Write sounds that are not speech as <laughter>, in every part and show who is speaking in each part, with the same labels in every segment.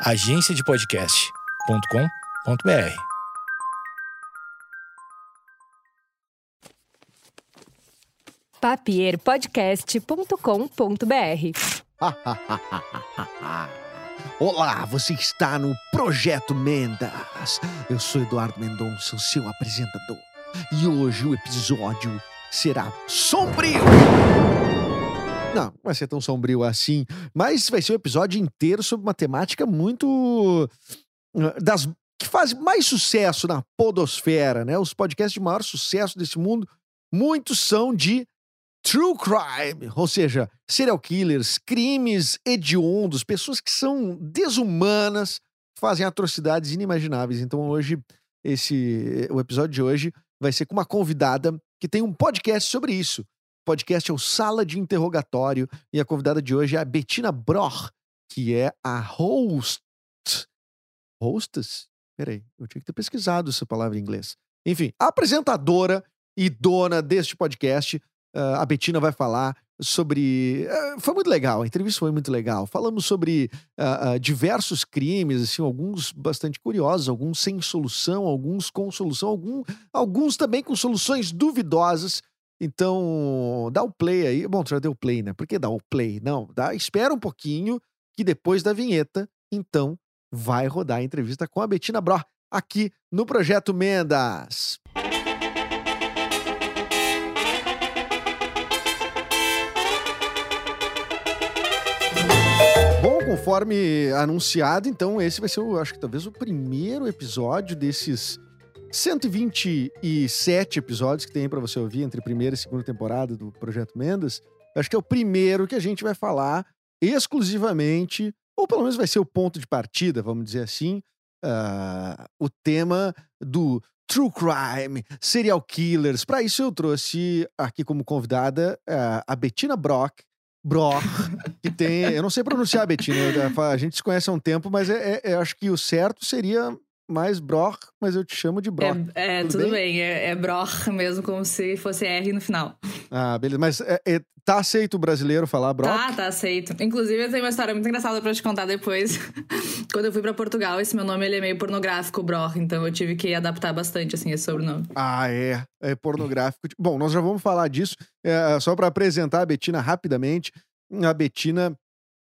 Speaker 1: agenciadepodcast.com.br.
Speaker 2: papierpodcast.com.br. <laughs>
Speaker 3: Olá, você está no Projeto Mendas. Eu sou Eduardo Mendonça, o seu apresentador. E hoje o episódio será sombrio. Não, não vai ser tão sombrio assim, mas vai ser um episódio inteiro sobre uma temática muito das que faz mais sucesso na podosfera, né? Os podcasts de maior sucesso desse mundo, muitos são de true crime, ou seja, serial killers, crimes hediondos, pessoas que são desumanas, fazem atrocidades inimagináveis. Então hoje esse o episódio de hoje vai ser com uma convidada que tem um podcast sobre isso. Podcast é o Sala de Interrogatório e a convidada de hoje é a Bettina Broch, que é a host. Hostess? Peraí, eu tinha que ter pesquisado essa palavra em inglês. Enfim, apresentadora e dona deste podcast. Uh, a Betina vai falar sobre. Uh, foi muito legal, a entrevista foi muito legal. Falamos sobre uh, diversos crimes, assim, alguns bastante curiosos, alguns sem solução, alguns com solução, algum, alguns também com soluções duvidosas. Então, dá o play aí. Bom, tu já deu play, né? Por que dá o play? Não, dá, espera um pouquinho, que depois da vinheta, então, vai rodar a entrevista com a Betina Bro aqui no Projeto Mendas. Bom, conforme anunciado, então esse vai ser, acho que talvez o primeiro episódio desses 127 episódios que tem para você ouvir entre primeira e segunda temporada do Projeto Mendas. Acho que é o primeiro que a gente vai falar exclusivamente, ou pelo menos vai ser o ponto de partida, vamos dizer assim, uh, o tema do true crime, serial killers. Para isso eu trouxe aqui como convidada uh, a Bettina Brock, Broch, que tem. Eu não sei pronunciar, Betina. A gente se conhece há um tempo, mas é, é, eu acho que o certo seria mais Broch, mas eu te chamo de Broch.
Speaker 4: É, é tudo, tudo, bem, bem. É, é Broch mesmo, como se fosse R no final.
Speaker 3: Ah, beleza. Mas é, é, tá aceito o brasileiro falar Broch?
Speaker 4: Tá, tá aceito. Inclusive, eu tenho uma história muito engraçada pra te contar depois. <laughs> Quando eu fui pra Portugal, esse meu nome ele é meio pornográfico, Broch, então eu tive que adaptar bastante, assim, esse sobrenome.
Speaker 3: Ah, é. É pornográfico. Bom, nós já vamos falar disso. É, só para apresentar a Betina rapidamente. A Betina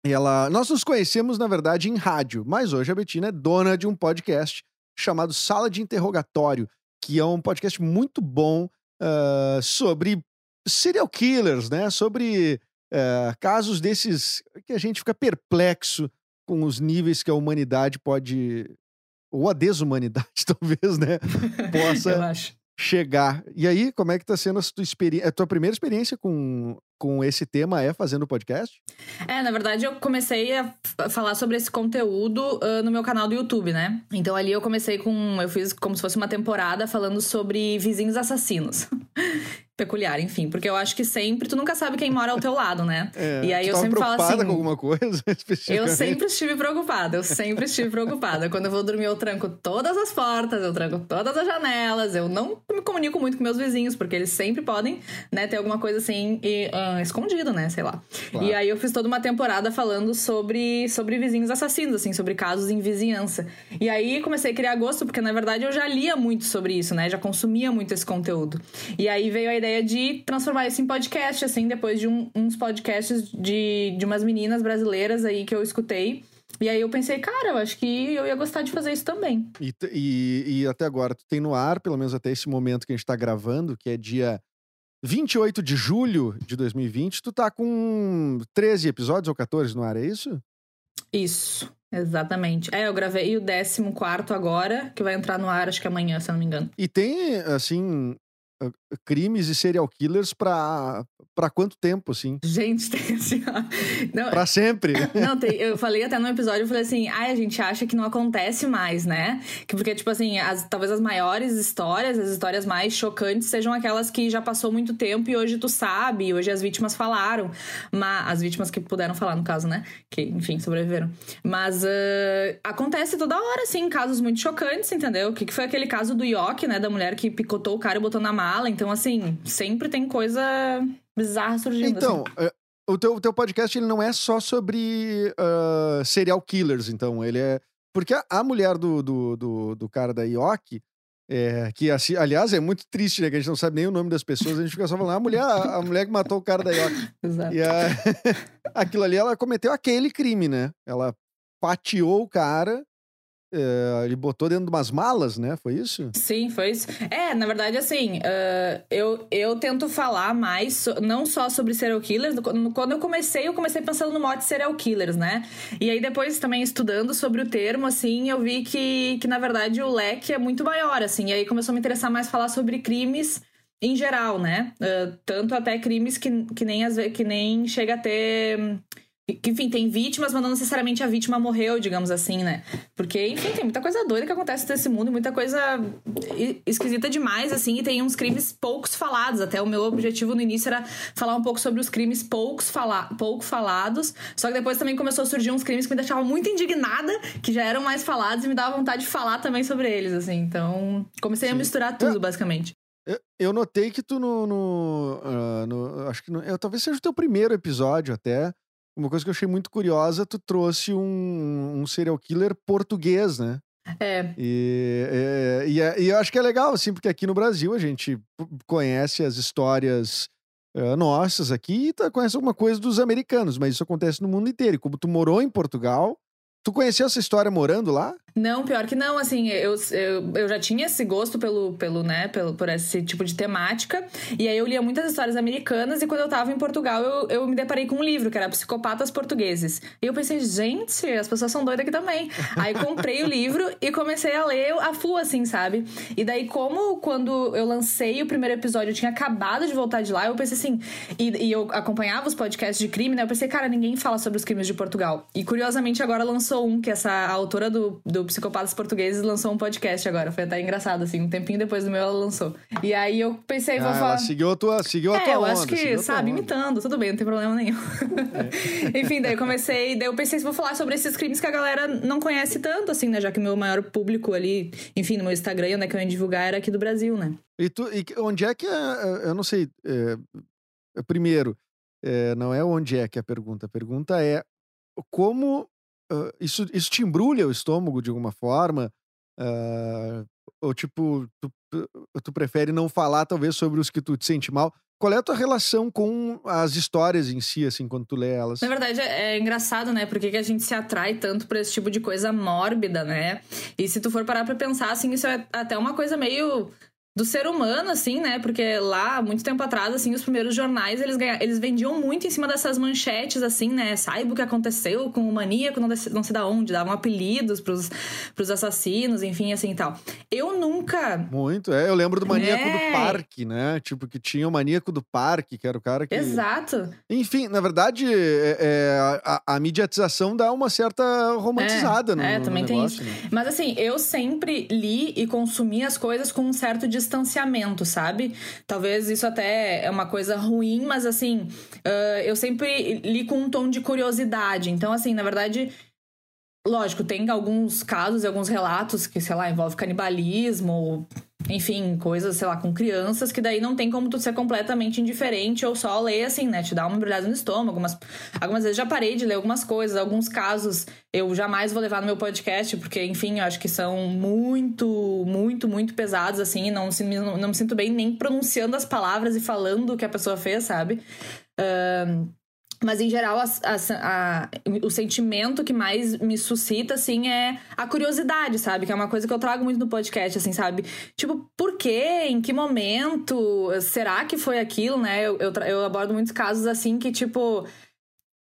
Speaker 3: ela, nós nos conhecemos, na verdade, em rádio, mas hoje a Betina é dona de um podcast chamado Sala de Interrogatório, que é um podcast muito bom uh, sobre serial killers, né? Sobre uh, casos desses que a gente fica perplexo com os níveis que a humanidade pode. Ou a desumanidade, <laughs> talvez, né? <laughs> Possa chegar. E aí, como é que tá sendo a tua, experiência, a tua primeira experiência com, com esse tema é fazendo podcast?
Speaker 4: É, na verdade eu comecei a falar sobre esse conteúdo uh, no meu canal do YouTube, né? Então ali eu comecei com. Eu fiz como se fosse uma temporada falando sobre vizinhos assassinos. <laughs> peculiar, enfim, porque eu acho que sempre tu nunca sabe quem mora ao teu lado, né? <laughs>
Speaker 3: É, e aí eu sempre falo assim. com alguma coisa? <laughs>
Speaker 4: Eu sempre estive preocupada, eu sempre estive preocupada. Quando eu vou dormir, eu tranco todas as portas, eu tranco todas as janelas, eu não me comunico muito com meus vizinhos, porque eles sempre podem, né, ter alguma coisa assim e, uh, escondido, né? Sei lá. Claro. E aí eu fiz toda uma temporada falando sobre, sobre vizinhos assassinos, assim, sobre casos em vizinhança. E aí comecei a criar gosto, porque na verdade eu já lia muito sobre isso, né? Já consumia muito esse conteúdo. E aí veio a ideia ideia de transformar isso em podcast, assim, depois de um, uns podcasts de, de umas meninas brasileiras aí que eu escutei. E aí eu pensei, cara, eu acho que eu ia gostar de fazer isso também.
Speaker 3: E, e, e até agora, tu tem no ar, pelo menos até esse momento que a gente tá gravando, que é dia 28 de julho de 2020, tu tá com 13 episódios ou 14 no ar, é isso?
Speaker 4: Isso, exatamente. É, eu gravei o 14 agora, que vai entrar no ar, acho que amanhã, se eu não me engano.
Speaker 3: E tem, assim, crimes e serial killers pra, pra quanto tempo, assim?
Speaker 4: Gente, <laughs> tem assim, ó.
Speaker 3: Não, pra sempre. <laughs>
Speaker 4: Não, tem, eu falei até no episódio, eu falei assim, ai, a gente acha que não acontece mais, né? Que porque, tipo assim, as, talvez as maiores histórias, as histórias mais chocantes sejam aquelas que já passou muito tempo e hoje tu sabe, hoje as vítimas falaram. Mas, as vítimas que puderam falar, no caso, né? Que, enfim, sobreviveram. Mas uh, acontece toda hora, assim, casos muito chocantes, entendeu? O que, que foi aquele caso do Yoki, né? Da mulher que picotou o cara e botou na Então, assim, sempre tem coisa bizarra surgindo.
Speaker 3: Então,
Speaker 4: assim.
Speaker 3: o teu, o teu podcast ele não é só sobre uh, serial killers, então. Ele é. Porque a, a mulher do, do, do, do, cara da Ioki, é, que assim, aliás é muito triste, né? Que a gente não sabe nem o nome das pessoas, a gente fica só falando, ah, a mulher, a, mulher que matou o cara da Ioki.
Speaker 4: Exato.
Speaker 3: E a, <laughs> aquilo ali, ela cometeu aquele crime, né? Ela fatiou o cara é, ele botou dentro de umas malas, né? Foi isso?
Speaker 4: Sim, foi isso. É, na verdade, assim, uh, eu, eu tento falar mais, não só sobre serial killers. Quando eu comecei, eu comecei pensando no mote serial killers, né? E aí depois também estudando sobre o termo, assim, eu vi que, que na verdade o leque é muito maior, assim. E aí começou a me interessar mais falar sobre crimes em geral, né? Uh, tanto até crimes que, que, nem, que nem chega a ter que, enfim, tem vítimas, mas não necessariamente a vítima morreu, digamos assim, né? Porque, enfim, tem muita coisa doida que acontece nesse mundo, muita coisa esquisita demais, assim, e tem uns crimes poucos falados. Até o meu objetivo no início era falar um pouco sobre os crimes poucos fala pouco falados, só que depois também começou a surgir uns crimes que me deixavam muito indignada, que já eram mais falados e me dava vontade de falar também sobre eles, assim. Então, comecei Sim. a misturar tudo, basicamente.
Speaker 3: Eu, notei que tu no. no, uh, no acho que no, eu, talvez seja o teu primeiro episódio até uma coisa que eu achei muito curiosa, tu trouxe um, um serial killer português, né?
Speaker 4: É.
Speaker 3: E, é, e, é, e, eu acho que é legal, assim, porque aqui no Brasil a gente conhece as histórias uh, nossas aqui e tá, conhece alguma coisa dos americanos, mas isso acontece no mundo inteiro. E como tu morou em Portugal, tu conheceu essa história morando lá?
Speaker 4: Não, pior que não, assim, eu, eu, eu já tinha esse gosto pelo, pelo, né, pelo, por esse tipo de temática, e aí eu lia muitas histórias americanas, e quando eu tava em Portugal, eu, eu me deparei com um livro, que era Psicopatas Portugueses. E eu pensei, gente, as pessoas são doidas aqui também. aí comprei o livro e comecei a ler a full, assim, sabe? E daí, como quando eu lancei o primeiro episódio, eu tinha acabado de voltar de lá, eu pensei assim, e, e eu acompanhava os podcasts de crime, né, eu pensei, cara, ninguém fala sobre os crimes de Portugal. E curiosamente agora lançou um, que essa a autora do, do Psicopatas Portugueses lançou um podcast agora. Foi até engraçado, assim. Um tempinho depois do meu, ela lançou. E aí eu pensei, vou
Speaker 3: ah,
Speaker 4: falar. Ela
Speaker 3: seguiu a tua, seguiu a
Speaker 4: é,
Speaker 3: tua
Speaker 4: eu
Speaker 3: onda,
Speaker 4: acho que, sabe, imitando, tudo bem, não tem problema nenhum. É. <laughs> Enfim, daí eu comecei, daí eu pensei, vou falar sobre esses crimes que a galera não conhece tanto, assim, né? Já que o meu maior público ali, enfim, no meu Instagram, onde é que eu ia divulgar, era aqui do Brasil, né?
Speaker 3: E, tu, e onde é que é, é eu não sei. É, primeiro, é, não é onde é que é a pergunta. A pergunta é como uh, isso, isso te embrulha o estômago de alguma forma? Uh, ou tipo, tu, tu prefere não falar talvez sobre os que tu te sente mal? Qual é a tua relação com as histórias em si, assim, quando tu lê elas?
Speaker 4: Na verdade, é, é engraçado, né? Por que, que a gente se atrai tanto por esse tipo de coisa mórbida, né? E se tu for parar pra pensar, assim, isso é até uma coisa meio do ser humano, assim, né? Porque lá, muito tempo atrás, assim, os primeiros jornais, eles, ganha... eles vendiam muito em cima dessas manchetes, assim, né? Saiba o que aconteceu com o maníaco, não, não sei da onde, davam apelidos pros, pros assassinos, enfim, assim e tal. Eu nunca...
Speaker 3: Muito, é. Eu lembro do maníaco é... do parque, né? Tipo, que tinha o maníaco do parque, que era o cara que...
Speaker 4: Exato.
Speaker 3: Enfim, na verdade, é, é a, a, mediatização dá uma certa romantizada é, no,
Speaker 4: é,
Speaker 3: no
Speaker 4: também
Speaker 3: negócio,
Speaker 4: tem
Speaker 3: isso.
Speaker 4: Né? Mas, assim, eu sempre li e consumi as coisas com um certo distanciamento, sabe? Talvez isso até é uma coisa ruim, mas assim, uh, eu sempre li com um tom de curiosidade. Então, assim, na verdade, lógico, tem alguns casos e alguns relatos que, sei lá, envolve canibalismo, enfim, coisas, sei lá, com crianças, que daí não tem como tu ser completamente indiferente ou só ler assim, né? Te dá uma embrulhada no estômago. Algumas, algumas vezes já parei de ler algumas coisas, alguns casos eu jamais vou levar no meu podcast, porque, enfim, eu acho que são muito, muito, muito pesados, assim, não, não, não me sinto bem nem pronunciando as palavras e falando o que a pessoa fez, sabe? Uh, mas, em geral, a, a, a, o sentimento que mais me suscita, assim, é a curiosidade, sabe? Que é uma coisa que eu trago muito no podcast, assim, sabe? Tipo, por quê? Em que momento? Será que foi aquilo, né? Eu, eu, eu abordo muitos casos, assim, que, tipo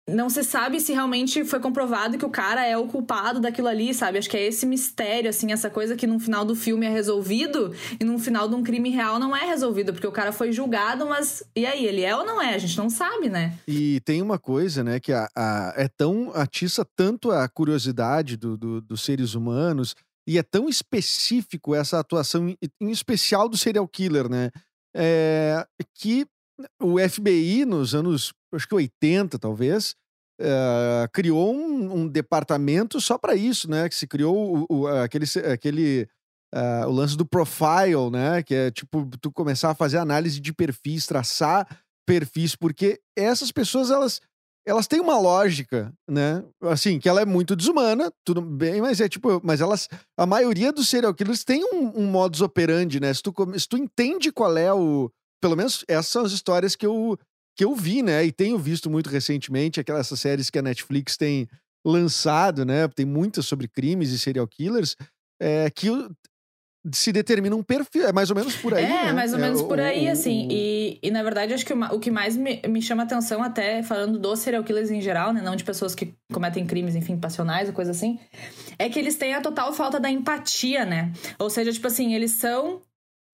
Speaker 4: não se sabe se realmente foi comprovado que o cara é o culpado daquilo ali, sabe? Acho que é esse mistério, assim, essa coisa que no final do filme é resolvido e no final de um crime real não é resolvido, porque o cara foi julgado, mas e aí, ele é ou não é? A gente não sabe, né?
Speaker 3: E tem uma coisa, né, que a, a é tão atiça tanto a curiosidade do, do, dos seres humanos e é tão específico essa atuação, em especial do serial killer, né? É, que o FBI, nos anos, acho que 80, talvez, uh, criou um, um, departamento só para isso, né? Que se criou o, o aquele, aquele uh, o lance do profile, né? Que é tipo, tu começar a fazer análise de perfis, traçar perfis, porque essas pessoas, elas elas têm uma lógica, né? Assim, que ela é muito desumana, tudo bem, mas é tipo, mas elas, a maioria dos serial killers tem um, um modus operandi, né? Se tu, se tu entende qual é o, pelo menos essas são as histórias que eu, que eu vi, né? E tenho visto muito recentemente, aquelas séries que a Netflix tem lançado, né? Tem muitas sobre crimes e serial killers, é, que se determina um perfil. É mais ou menos por aí.
Speaker 4: É,
Speaker 3: né?
Speaker 4: mais ou
Speaker 3: é,
Speaker 4: menos
Speaker 3: o,
Speaker 4: por aí,
Speaker 3: o,
Speaker 4: assim.
Speaker 3: O...
Speaker 4: E, e na verdade, acho que o, o que mais me, me chama atenção, até falando dos serial killers em geral, né? Não de pessoas que cometem crimes, enfim, passionais ou coisa assim, é que eles têm a total falta da empatia, né? Ou seja, tipo assim, eles são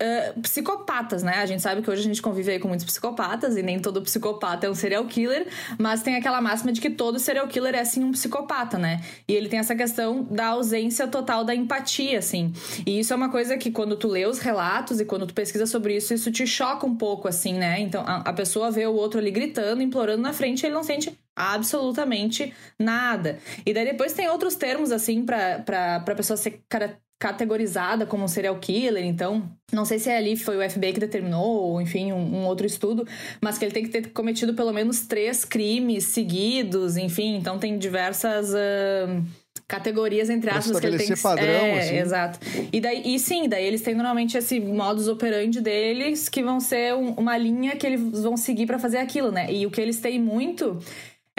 Speaker 4: Uh, psicopatas, né? A gente sabe que hoje a gente convive aí com muitos psicopatas e nem todo psicopata é um serial killer, mas tem aquela máxima de que todo serial killer é sim um psicopata, né? E ele tem essa questão da ausência total da empatia, assim. E isso é uma coisa que quando tu lê os relatos e quando tu pesquisa sobre isso, isso te choca um pouco, assim, né? Então a, a pessoa vê o outro ali gritando, implorando na frente e ele não sente absolutamente nada. E daí depois tem outros termos, assim, pra, pra, pra pessoa ser cara, categorizada como um serial killer, então não sei se é ali foi o FBI que determinou, ou enfim, um, um, outro estudo, mas que ele tem que ter cometido pelo menos três crimes seguidos, enfim, então tem diversas uh, categorias entre aspas que ele tem que
Speaker 3: padrão,
Speaker 4: é,
Speaker 3: assim.
Speaker 4: exato. E daí e sim, daí eles têm normalmente esse modus operandi deles que vão ser um, uma linha que eles vão seguir para fazer aquilo, né? E o que eles têm muito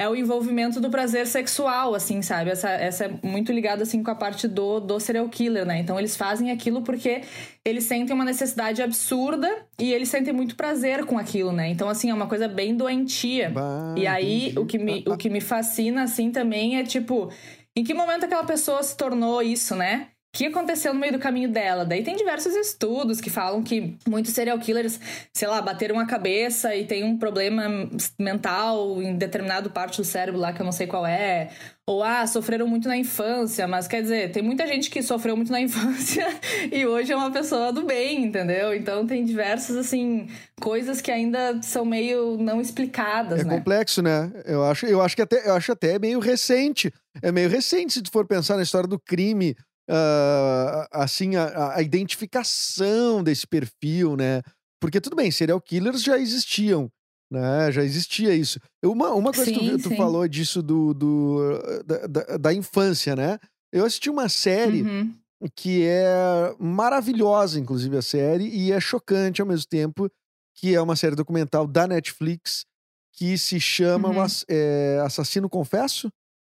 Speaker 4: é o envolvimento do prazer sexual, assim, sabe? Essa, essa é muito ligada, assim, com a parte do, do serial killer, né? Então, eles fazem aquilo porque eles sentem uma necessidade absurda e eles sentem muito prazer com aquilo, né? Então, assim, é uma coisa bem doentia.
Speaker 3: Bah,
Speaker 4: e aí,
Speaker 3: entendi.
Speaker 4: o que, me, o que me fascina, assim, também é, tipo... Em que momento aquela pessoa se tornou isso, né? O que aconteceu no meio do caminho dela? Daí tem diversos estudos que falam que muitos serial killers, sei lá, bateram a cabeça e tem um problema mental em determinado parte do cérebro lá que eu não sei qual é. Ou, ah, sofreram muito na infância, mas quer dizer, tem muita gente que sofreu muito na infância <laughs> e hoje é uma pessoa do bem, entendeu? Então tem diversas, assim, coisas que ainda são meio não explicadas,
Speaker 3: é
Speaker 4: né?
Speaker 3: complexo, né? Eu acho, eu acho que até, eu acho até meio recente. É meio recente se tu for pensar na história do crime uh, assim, a, a, identificação desse perfil, né? Porque tudo bem, serial killers já existiam, né? Já existia isso. Uma, uma coisa
Speaker 4: sim,
Speaker 3: que tu, tu, falou disso do, do da, da, da, infância, né? Eu assisti uma série
Speaker 4: uhum.
Speaker 3: que é maravilhosa, inclusive a série, e é chocante ao mesmo tempo, que é uma série documental da Netflix que se chama
Speaker 4: uhum.
Speaker 3: é, Assassino Confesso,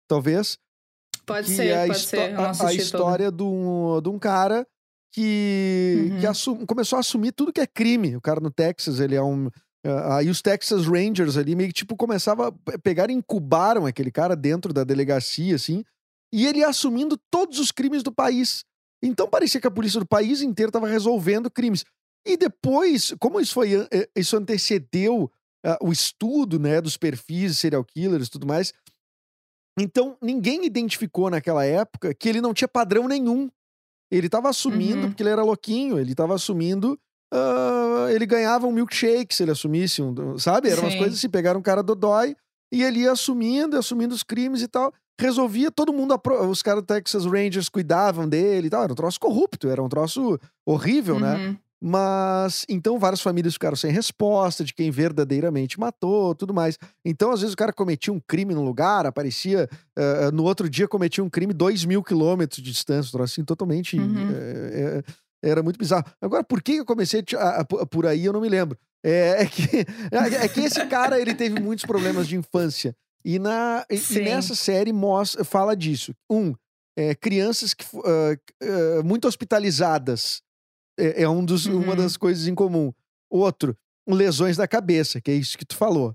Speaker 3: talvez,
Speaker 4: Pode
Speaker 3: que
Speaker 4: ser,
Speaker 3: é a,
Speaker 4: pode ser.
Speaker 3: a, a história de um, de um cara que,
Speaker 4: Uhum.
Speaker 3: que assum- começou a assumir tudo que é crime. O cara no Texas, ele é um. ah, Aí os Texas Rangers ali meio que tipo começava a pe- pegar e incubaram aquele cara dentro da delegacia, assim, e ele assumindo todos os crimes do país. Então parecia que a polícia do país inteiro estava resolvendo crimes. E depois, como isso foi, eh, isso antecedeu ah, o estudo, né, dos perfis de serial killers e tudo mais, então, ninguém identificou naquela época que ele não tinha padrão nenhum. Ele tava assumindo,
Speaker 4: Uhum.
Speaker 3: porque ele era louquinho, ele tava assumindo. ah, ele ganhava um milkshake se ele assumisse um. Sabe? Eram umas
Speaker 4: Sim.
Speaker 3: coisas assim: pegaram um cara do dói e ele ia assumindo, assumindo os crimes e tal. Resolvia, todo mundo. Os caras do Texas Rangers cuidavam dele e tal. Era um troço corrupto, era um troço horrível, né? Mas então várias famílias ficaram sem resposta de quem verdadeiramente matou, tudo mais. Então, às vezes, o cara cometia um crime num lugar, aparecia, eh, no outro dia cometia um crime dois mil quilômetros de distância, assim, totalmente.
Speaker 4: Uhum.
Speaker 3: eh, eh, era muito bizarro. Agora, por que eu comecei a a- a- por aí, eu não me lembro. É, é que, <laughs> é que esse cara ele teve muitos problemas de infância. E, na, e- nessa série mostra, fala disso. Um, é, crianças que, ah, ah, muito hospitalizadas é, é um dos, uma
Speaker 4: Uhum.
Speaker 3: das coisas em comum. Outro, lesões da cabeça, que é isso que tu falou.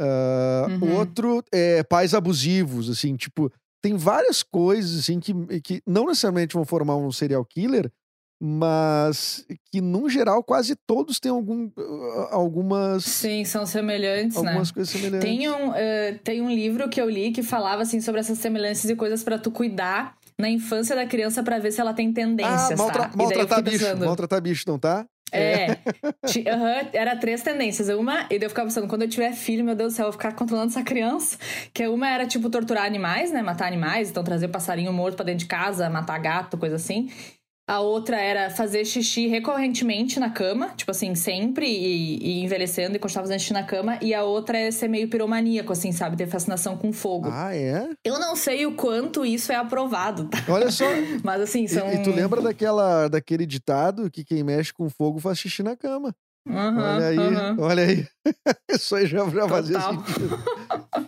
Speaker 3: Ah,
Speaker 4: Uhum.
Speaker 3: Outro, é, pais abusivos, assim, tipo, tem várias coisas, assim, que, que não necessariamente vão formar um serial killer, mas que, num geral, quase todos têm algum, ah, algumas,
Speaker 4: Sim, são semelhantes, né?
Speaker 3: algumas coisas semelhantes.
Speaker 4: Tem um, eh, tem um livro que eu li que falava assim sobre essas semelhanças e coisas pra tu cuidar na infância da criança pra ver se ela tem
Speaker 3: Ah,
Speaker 4: tendências,
Speaker 3: maltra-
Speaker 4: tá?
Speaker 3: Maltratar bicho,
Speaker 4: pensando,
Speaker 3: maltratar bicho, não tá?
Speaker 4: É. <laughs> Ti- aham, era três tendências. Uma, e daí eu ficava pensando, quando eu tiver filho, meu Deus do céu, eu vou ficar controlando essa criança. Que uma era, tipo, torturar animais, né? Matar animais, então trazer passarinho morto pra dentro de casa, matar gato, coisa assim. A outra era fazer xixi recorrentemente na cama, tipo assim, sempre e, e envelhecendo e continuar fazendo xixi na cama. E a outra é ser meio piromaníaco, assim, sabe? Ter fascinação com fogo.
Speaker 3: Ah, é?
Speaker 4: Eu não sei o quanto isso é aprovado, tá?
Speaker 3: Olha só. <laughs>
Speaker 4: Mas assim, são.
Speaker 3: E, e tu lembra daquela, daquele ditado que quem mexe com fogo faz xixi na cama?
Speaker 4: Uhum,
Speaker 3: olha aí,
Speaker 4: uhum.
Speaker 3: olha aí. <laughs> Isso aí já, já fazia sentido.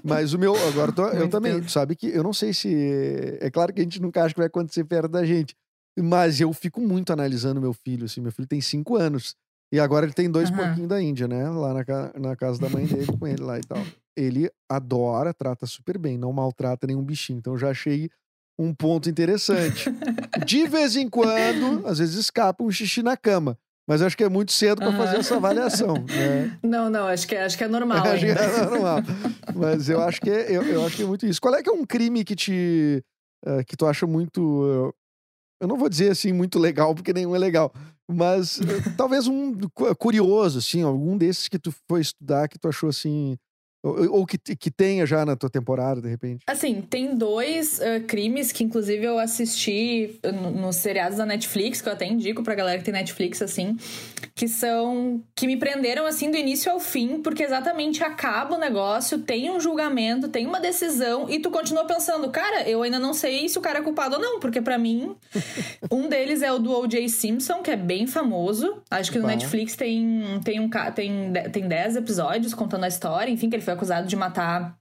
Speaker 3: Mas o meu, agora tô- eu também, sabe que eu não sei se. É claro que a gente nunca acha que vai acontecer perto da gente. Mas eu fico muito analisando meu filho, assim. Meu filho tem cinco anos. E agora ele tem dois
Speaker 4: Aham.
Speaker 3: pouquinho da Índia, né? Lá na, na casa da mãe dele, com ele lá e tal. Ele adora, trata super bem, não maltrata nenhum bichinho. Então eu já achei um ponto interessante. De <laughs> vez em quando, às vezes escapa um xixi na cama. Mas eu acho que é muito cedo para
Speaker 4: Aham.
Speaker 3: fazer essa avaliação, né? <laughs>
Speaker 4: Não, não, acho que, é- acho que é normal <laughs>
Speaker 3: Acho que é normal. Mas eu acho que é, eu, eu acho que é muito isso. Qual é que é um crime que te eh, que tu acha muito eh, eu não vou dizer assim muito legal porque nenhum é legal, mas eh, talvez um cu- curioso assim, algum desses que tu foi estudar que tu achou assim ou, ou que, que tenha já na tua temporada de repente.
Speaker 4: Assim, tem dois eh, crimes que, inclusive, eu assisti no- nos seriados da Netflix, que eu até indico pra galera que tem Netflix, assim, que são. que me prenderam, assim, do início ao fim, porque exatamente acaba o negócio, tem um julgamento, tem uma decisão, e tu continua pensando, cara, eu ainda não sei se o cara é culpado ou não, porque pra mim, um <laughs> deles é o do O.J. Simpson, que é bem famoso. Acho que no
Speaker 3: Bah.
Speaker 4: Netflix tem, tem, um, tem, tem 10 episódios contando a história, enfim, que ele foi acusado de matar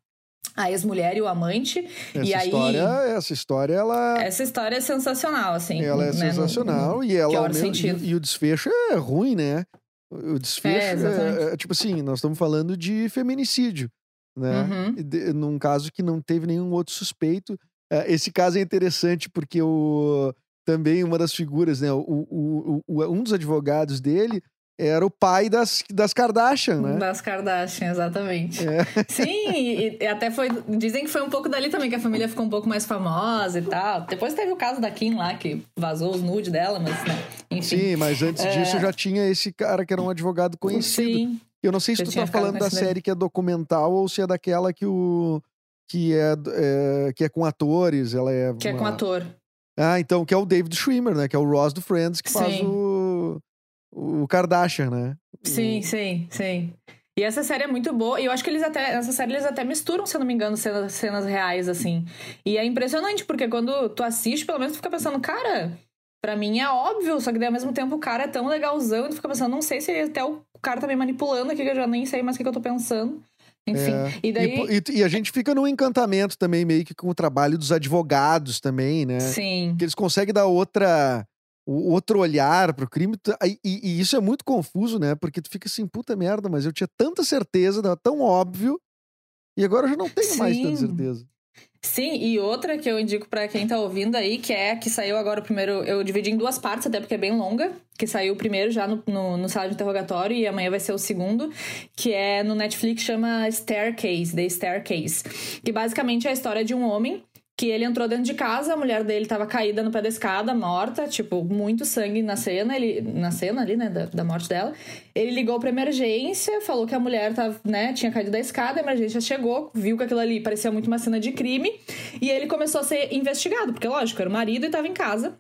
Speaker 4: a ex-mulher e o amante.
Speaker 3: Essa
Speaker 4: e aí,
Speaker 3: história, essa história ela
Speaker 4: essa história é sensacional, assim.
Speaker 3: ela é
Speaker 4: né, no-
Speaker 3: sensacional e
Speaker 4: que
Speaker 3: ela
Speaker 4: hora
Speaker 3: mesmo-
Speaker 4: sentido.
Speaker 3: e, e o desfecho é ruim, né? O desfecho
Speaker 4: É, exatamente.
Speaker 3: é, é, tipo assim, nós estamos falando de feminicídio, né?
Speaker 4: Uhum.
Speaker 3: E de- num caso que não teve nenhum outro suspeito. É, Esse caso é interessante porque o também uma das figuras, né? O- o- o- um dos advogados dele era o pai das, das Kardashian, né?
Speaker 4: Das Kardashian, exatamente.
Speaker 3: É. <laughs>
Speaker 4: Sim, e, e até foi. Dizem que foi um pouco dali também, que a família ficou um pouco mais famosa e tal. Depois teve o caso da Kim lá, que vazou os nudes dela, mas, né, enfim.
Speaker 3: Sim, mas antes disso já tinha esse cara que era um advogado conhecido.
Speaker 4: É. Sim,
Speaker 3: Eu não sei se tu tá falando da série que é documental ou se é daquela que o que é, é- que é com atores, ela é
Speaker 4: que é
Speaker 3: uma-
Speaker 4: com ator.
Speaker 3: Ah, então que é o David Schwimmer, né? Que é o Ross do Friends que faz
Speaker 4: Sim.
Speaker 3: o o Kardashian, né?
Speaker 4: Sim, sim, sim. E essa série é muito boa. E eu acho que eles até. Nessa série eles até misturam, se eu não me engano, cenas, cenas reais, assim. E é impressionante, porque quando tu assiste, pelo menos tu fica pensando, cara, pra mim é óbvio, só que daí ao mesmo tempo o cara é tão legalzão, e tu fica pensando, não sei se até o cara tá me manipulando aqui, que eu já nem sei mais o que, que eu tô pensando. Enfim.
Speaker 3: É.
Speaker 4: E daí.
Speaker 3: po- E, e a gente fica num encantamento também, meio que com o trabalho dos advogados também, né?
Speaker 4: Sim.
Speaker 3: Que eles conseguem dar outra. O outro olhar pro crime. Tu- aí- E, e isso é muito confuso, né? Porque tu fica assim, puta merda, mas eu tinha tanta certeza, tava tão óbvio, e agora eu já não tenho mais tanta
Speaker 4: Sim.
Speaker 3: certeza.
Speaker 4: Sim, e outra que eu indico pra quem tá ouvindo aí, que é que saiu agora o primeiro. Eu dividi em duas partes, até porque é bem longa. Que saiu o primeiro já no, no, no sala de interrogatório e amanhã vai ser o segundo. Que é no Netflix, chama Staircase, The Staircase. Que basicamente é a história de um homem que ele entrou dentro de casa, a mulher dele tava caída no pé da escada, morta, tipo, muito sangue na cena, ele, na cena ali, né, da, da morte dela. Ele ligou pra emergência, falou que a mulher tava, né, tinha caído da escada, a emergência chegou, viu que aquilo ali parecia muito uma cena de crime, e ele começou a ser investigado, porque lógico, era o marido e tava em casa.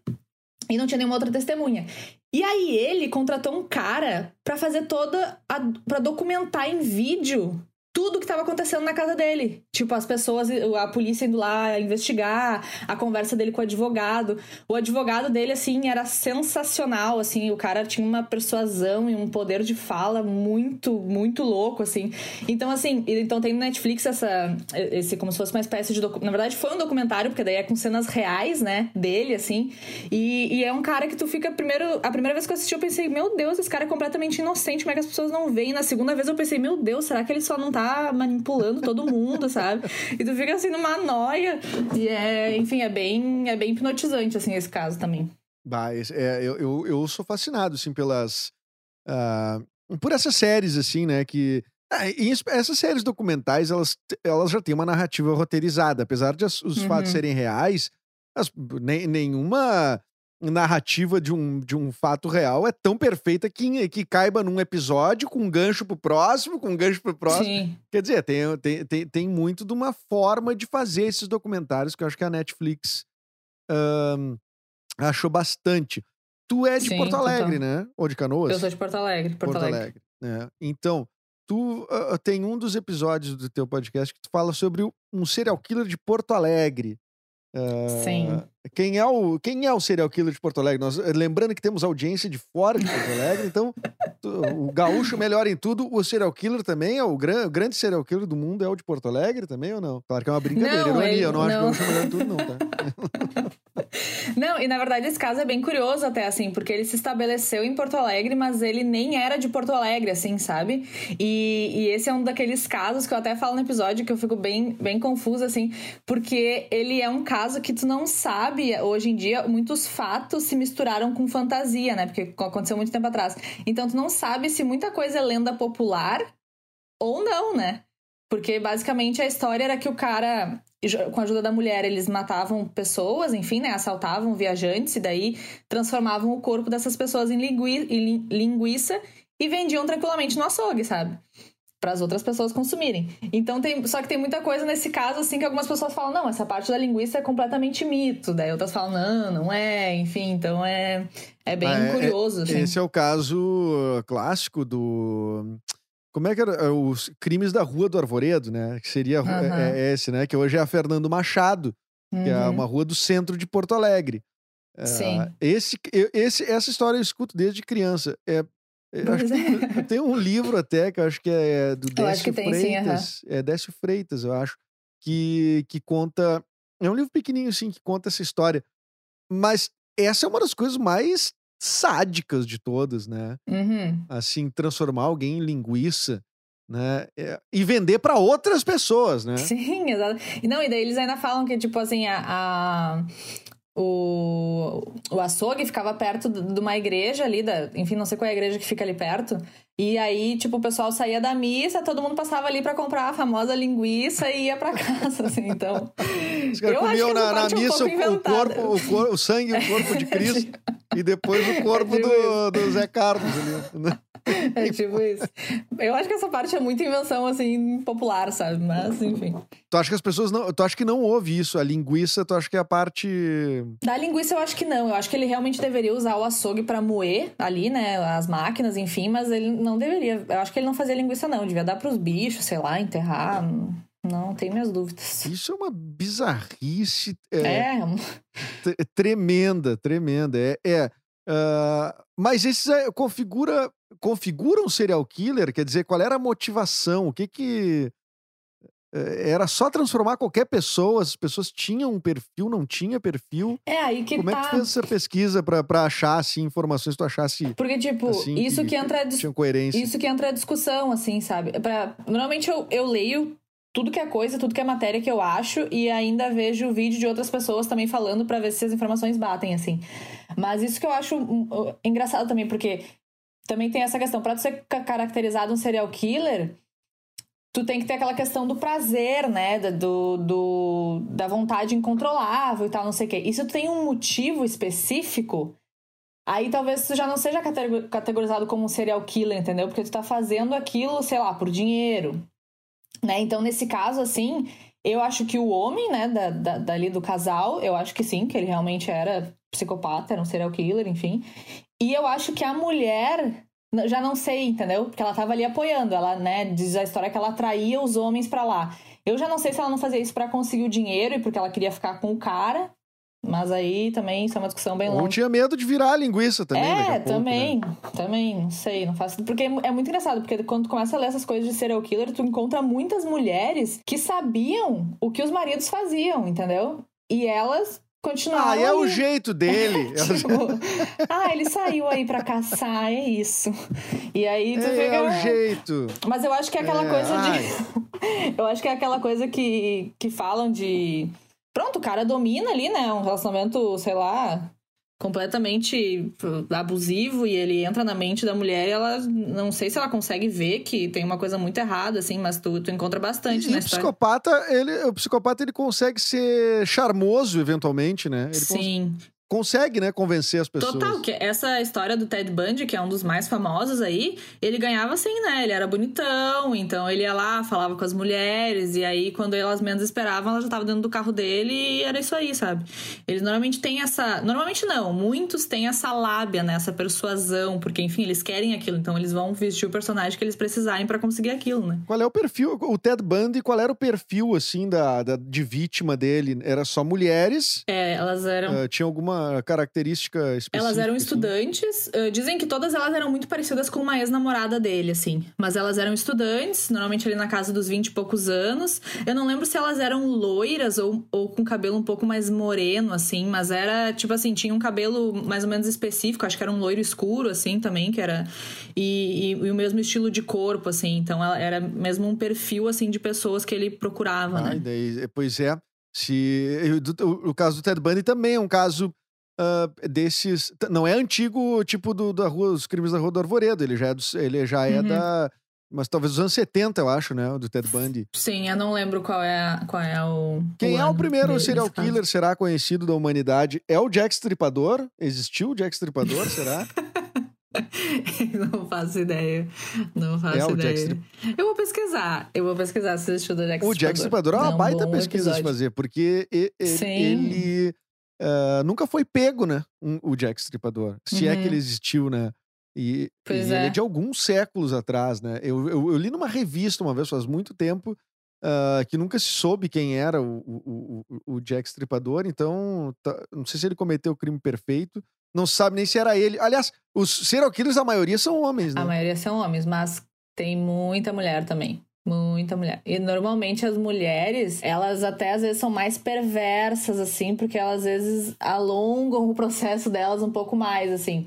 Speaker 4: E não tinha nenhuma outra testemunha. E aí ele contratou um cara pra fazer toda a, para documentar em vídeo tudo que tava acontecendo na casa dele. Tipo, as pessoas, a polícia indo lá investigar, a conversa dele com o advogado. O advogado dele, assim, era sensacional, assim. O cara tinha uma persuasão e um poder de fala muito, muito louco, assim. Então, assim, então tem no Netflix essa, esse, como se fosse uma espécie de... Na verdade, foi um documentário, porque daí é com cenas reais, né, dele, assim. E, e é um cara que tu fica, primeiro... A primeira vez que eu assisti, eu pensei, meu Deus, esse cara é completamente inocente, como é que as pessoas não veem? Na segunda vez eu pensei, meu Deus, será que ele só não tá manipulando todo mundo, sabe? E tu fica assim numa noia. E é, enfim, é bem, é bem hipnotizante, assim, esse caso também.
Speaker 3: Bah, é, eu, eu, eu sou fascinado, assim, pelas. ah, por essas séries, assim, né? Que. ah, es- essas séries documentais, elas, elas já têm uma narrativa roteirizada. Apesar de as- os fatos
Speaker 4: Uhum.
Speaker 3: serem reais, as- nenhuma narrativa de um, de um fato real é tão perfeita que, que caiba num episódio com um gancho pro próximo, com um gancho pro próximo.
Speaker 4: Sim.
Speaker 3: Quer dizer, tem, tem, tem, tem muito de uma forma de fazer esses documentários que eu acho que a Netflix ahn, achou bastante. Tu é de
Speaker 4: Sim,
Speaker 3: Porto Alegre,
Speaker 4: total.
Speaker 3: né? Ou de Canoas?
Speaker 4: Eu sou de Porto Alegre, Porto, Alegre.
Speaker 3: né? Então, tu ah, tem um dos episódios do teu podcast que tu fala sobre um serial killer de Porto Alegre. Ah,
Speaker 4: Sim.
Speaker 3: Quem é, o, quem é o serial killer de Porto Alegre? Nós, lembrando que temos audiência de fora de Porto Alegre, então o gaúcho melhor em tudo. O serial killer também é o, gran, o grande serial killer do mundo é o de Porto Alegre também ou não? Claro que é uma brincadeira,
Speaker 4: Não,
Speaker 3: ironia.
Speaker 4: ele-
Speaker 3: eu não acho que o
Speaker 4: não.
Speaker 3: gaúcho é melhor em tudo, não, tá? <laughs>
Speaker 4: Não, e na verdade esse caso é bem curioso até, assim, porque ele se estabeleceu em Porto Alegre, mas ele nem era de Porto Alegre, assim, sabe? E, e esse é um daqueles casos que eu até falo no episódio que eu fico bem, bem confusa, assim, porque ele é um caso que tu não sabe, hoje em dia, muitos fatos se misturaram com fantasia, né? Porque aconteceu muito tempo atrás. Então tu não sabe se muita coisa é lenda popular ou não, né? Porque basicamente a história era que o cara, com a ajuda da mulher, eles matavam pessoas, enfim, né? Assaltavam viajantes e daí transformavam o corpo dessas pessoas em, lingui em lin- linguiça e vendiam tranquilamente no açougue, sabe? Para as outras pessoas consumirem. Então tem. Só que tem muita coisa nesse caso, assim, que algumas pessoas falam, não, essa parte da linguiça é completamente mito. Daí outras falam, não, não é, enfim, então é, é bem
Speaker 3: Ah, é-
Speaker 4: curioso, assim.
Speaker 3: Esse é o caso uh, clássico do. Como é que era? É, Os crimes da Rua do Arvoredo, né? Que seria
Speaker 4: Aham.
Speaker 3: é, é esse, né? Que hoje é a Fernando Machado, que é
Speaker 4: Uhum.
Speaker 3: uma rua do centro de Porto Alegre. É,
Speaker 4: Sim.
Speaker 3: Esse, esse, essa história eu escuto desde criança. É, acho que tem, um- livro até que eu acho que é do Décio
Speaker 4: tem, sim.
Speaker 3: Freitas. É Décio Freitas, eu acho. Que, que conta. É um livro pequenininho, assim, que conta essa história. Mas essa é uma das coisas mais sádicas de todas, né?
Speaker 4: Uhum.
Speaker 3: Assim, transformar alguém em linguiça, né? É, e vender para outras pessoas, né?
Speaker 4: Sim, <laughs> exato. E não, e daí eles ainda falam que, tipo assim, a, a- o, o açougue ficava perto de uma igreja ali, da, enfim, não sei qual é a igreja que fica ali perto. E aí, tipo, o pessoal saía da missa, todo mundo passava ali pra comprar a famosa linguiça e ia pra <laughs> casa, assim, então.
Speaker 3: Os caras comiam na, na
Speaker 4: um
Speaker 3: missa
Speaker 4: pouco
Speaker 3: o, corpo, o, cor- o sangue e o corpo de Cristo. <laughs> e depois o corpo do, do Zé Carlos ali. <laughs>
Speaker 4: É tipo isso. Eu acho que essa parte é muita invenção, assim, popular, sabe? Mas, enfim.
Speaker 3: Tu acha que as pessoas não. Tu acha que não ouve isso? A linguiça, tu acha que é a parte.
Speaker 4: Da linguiça eu acho que não. Eu acho que ele realmente deveria usar o açougue pra moer ali, né? As máquinas, enfim, mas ele não deveria. Eu acho que ele não fazia linguiça, não. Devia dar pros bichos, sei lá, enterrar. Não, tenho minhas dúvidas.
Speaker 3: Isso é uma bizarrice é,
Speaker 4: É,
Speaker 3: tremenda, tremenda. É. é, ah, mas esses é, configura, configura um serial killer? Quer dizer, qual era a motivação? O que que. é, Era só transformar qualquer pessoa? As pessoas tinham um perfil, não tinha perfil?
Speaker 4: é aí que
Speaker 3: Como é que
Speaker 4: tá.
Speaker 3: tu fez essa pesquisa pra, pra achar assim, informações tu achasse
Speaker 4: Porque, tipo,
Speaker 3: assim,
Speaker 4: isso
Speaker 3: que-
Speaker 4: que entra dis-? Isso que entra a discussão, assim, sabe? Pra... Normalmente eu, eu leio tudo que é coisa, tudo que é matéria que eu acho e ainda vejo vídeo de outras pessoas também falando pra ver se as informações batem, assim. Mas isso que eu acho hum, uh, engraçado também, porque também tem essa questão, tu ser ca- caracterizado um serial killer, tu tem que ter aquela questão do prazer, né? Do, do, da vontade incontrolável e tal, não sei o quê. E se tu tem um motivo específico, Aí talvez tu já não seja catego- categorizado como um serial killer, entendeu? Porque tu tá fazendo aquilo, sei lá, por dinheiro. Né? Então, nesse caso, assim, eu acho que o homem, né, da, da- dali do casal, eu acho que sim, que ele realmente era psicopata, era um serial killer, enfim. E eu acho que a mulher, já não sei, entendeu? Porque ela tava ali apoiando, ela, né, diz a história que ela atraía os homens pra lá. Eu já não sei se ela não fazia isso pra conseguir o dinheiro e porque ela queria ficar com o cara. Mas aí também isso é uma discussão bem longa.
Speaker 3: tinha medo de virar a linguiça também.
Speaker 4: É,
Speaker 3: pouco, né?
Speaker 4: também, também, não sei, não faço. Porque é é muito engraçado, porque quando tu começa a ler essas coisas de serial killer, tu encontra muitas mulheres que sabiam o que os maridos faziam, entendeu? E elas continuavam.
Speaker 3: Ah, é o jeito dele. <laughs>
Speaker 4: Tipo, ah, ele saiu aí pra caçar, é isso. E aí tu
Speaker 3: é,
Speaker 4: fica.
Speaker 3: é o jeito.
Speaker 4: Mas eu acho que é aquela
Speaker 3: É,
Speaker 4: coisa de.
Speaker 3: ai. <laughs>
Speaker 4: eu acho que é aquela coisa que, que falam de. Pronto, o cara domina ali, né? Um relacionamento, sei lá, completamente abusivo e ele entra na mente da mulher e ela. Não sei se ela consegue ver que tem uma coisa muito errada, assim, mas tu, tu encontra bastante
Speaker 3: E
Speaker 4: na
Speaker 3: o psicopata, ele, o psicopata ele consegue ser charmoso eventualmente, né? Ele cons-
Speaker 4: Sim.
Speaker 3: Consegue, né, convencer as pessoas.
Speaker 4: Total, que essa história do Ted Bundy, que é um dos mais famosos aí, ele ganhava assim, né? Ele era bonitão, então ele ia lá, falava com as mulheres, e aí quando elas menos esperavam, ela já tava dentro do carro dele e era isso aí, sabe? Eles normalmente têm essa. Normalmente não, muitos têm essa lábia, né? Essa persuasão, porque enfim, eles querem aquilo, então eles vão vestir o personagem que eles precisarem para conseguir aquilo, né?
Speaker 3: Qual é o perfil? O Ted Bundy, qual era o perfil, assim, da, da de vítima dele? Era só mulheres?
Speaker 4: É, elas eram.
Speaker 3: Uh, tinha alguma característica específica?
Speaker 4: Elas eram
Speaker 3: assim?
Speaker 4: estudantes. Uh, dizem que todas elas eram muito parecidas com uma ex-namorada dele, assim. Mas elas eram estudantes, normalmente ali na casa dos 20 e poucos anos. Eu não lembro se elas eram loiras ou, ou com cabelo um pouco mais moreno, assim. Mas era, tipo assim, tinha um cabelo mais ou menos específico. Acho que era um loiro escuro, assim, também, que era... E, e, e o mesmo estilo de corpo, assim. Então, ela era mesmo um perfil, assim, de pessoas que ele procurava,
Speaker 3: Ah,
Speaker 4: né?
Speaker 3: daí, pois é. Se, o, o caso do Ted Bundy também é um caso ah, desses. Não é antigo, tipo do, da rua, os crimes da Rua do Arvoredo. Ele já é, dos- ele já é
Speaker 4: Uhum.
Speaker 3: da. Mas talvez dos anos 70, eu acho, né? o Do Ted Bundy.
Speaker 4: Sim, eu não lembro qual é, qual é o.
Speaker 3: Quem é o primeiro
Speaker 4: dele,
Speaker 3: serial
Speaker 4: caso.
Speaker 3: killer será conhecido da humanidade? É o Jack Stripador? Existiu o Jack Stripador, será? <laughs>
Speaker 4: não faço ideia. Não faço
Speaker 3: É o Jack
Speaker 4: ideia. Eu vou pesquisar. Eu vou pesquisar se existiu do Jack
Speaker 3: O Jack Stripador é uma
Speaker 4: um
Speaker 3: baita pesquisa de fazer, porque e- e-
Speaker 4: Sim.
Speaker 3: ele ah, nunca foi pego, né? um- o Jack Stripador. Se é
Speaker 4: Uhum.
Speaker 3: que ele existiu, né? E, e ele
Speaker 4: é.
Speaker 3: é de alguns séculos atrás, né? Eu, eu, eu li numa revista uma vez, faz muito tempo, ah, que nunca se soube quem era o, o, o, o Jack Stripador, então tá- não sei se ele cometeu o crime perfeito, não se sabe nem se era ele. Aliás, os serial killers, a maioria são homens, né?
Speaker 4: A maioria são homens, mas tem muita mulher também. Muita mulher. E normalmente as mulheres, elas até às vezes são mais perversas, assim, porque elas às vezes alongam o processo delas um pouco mais, assim.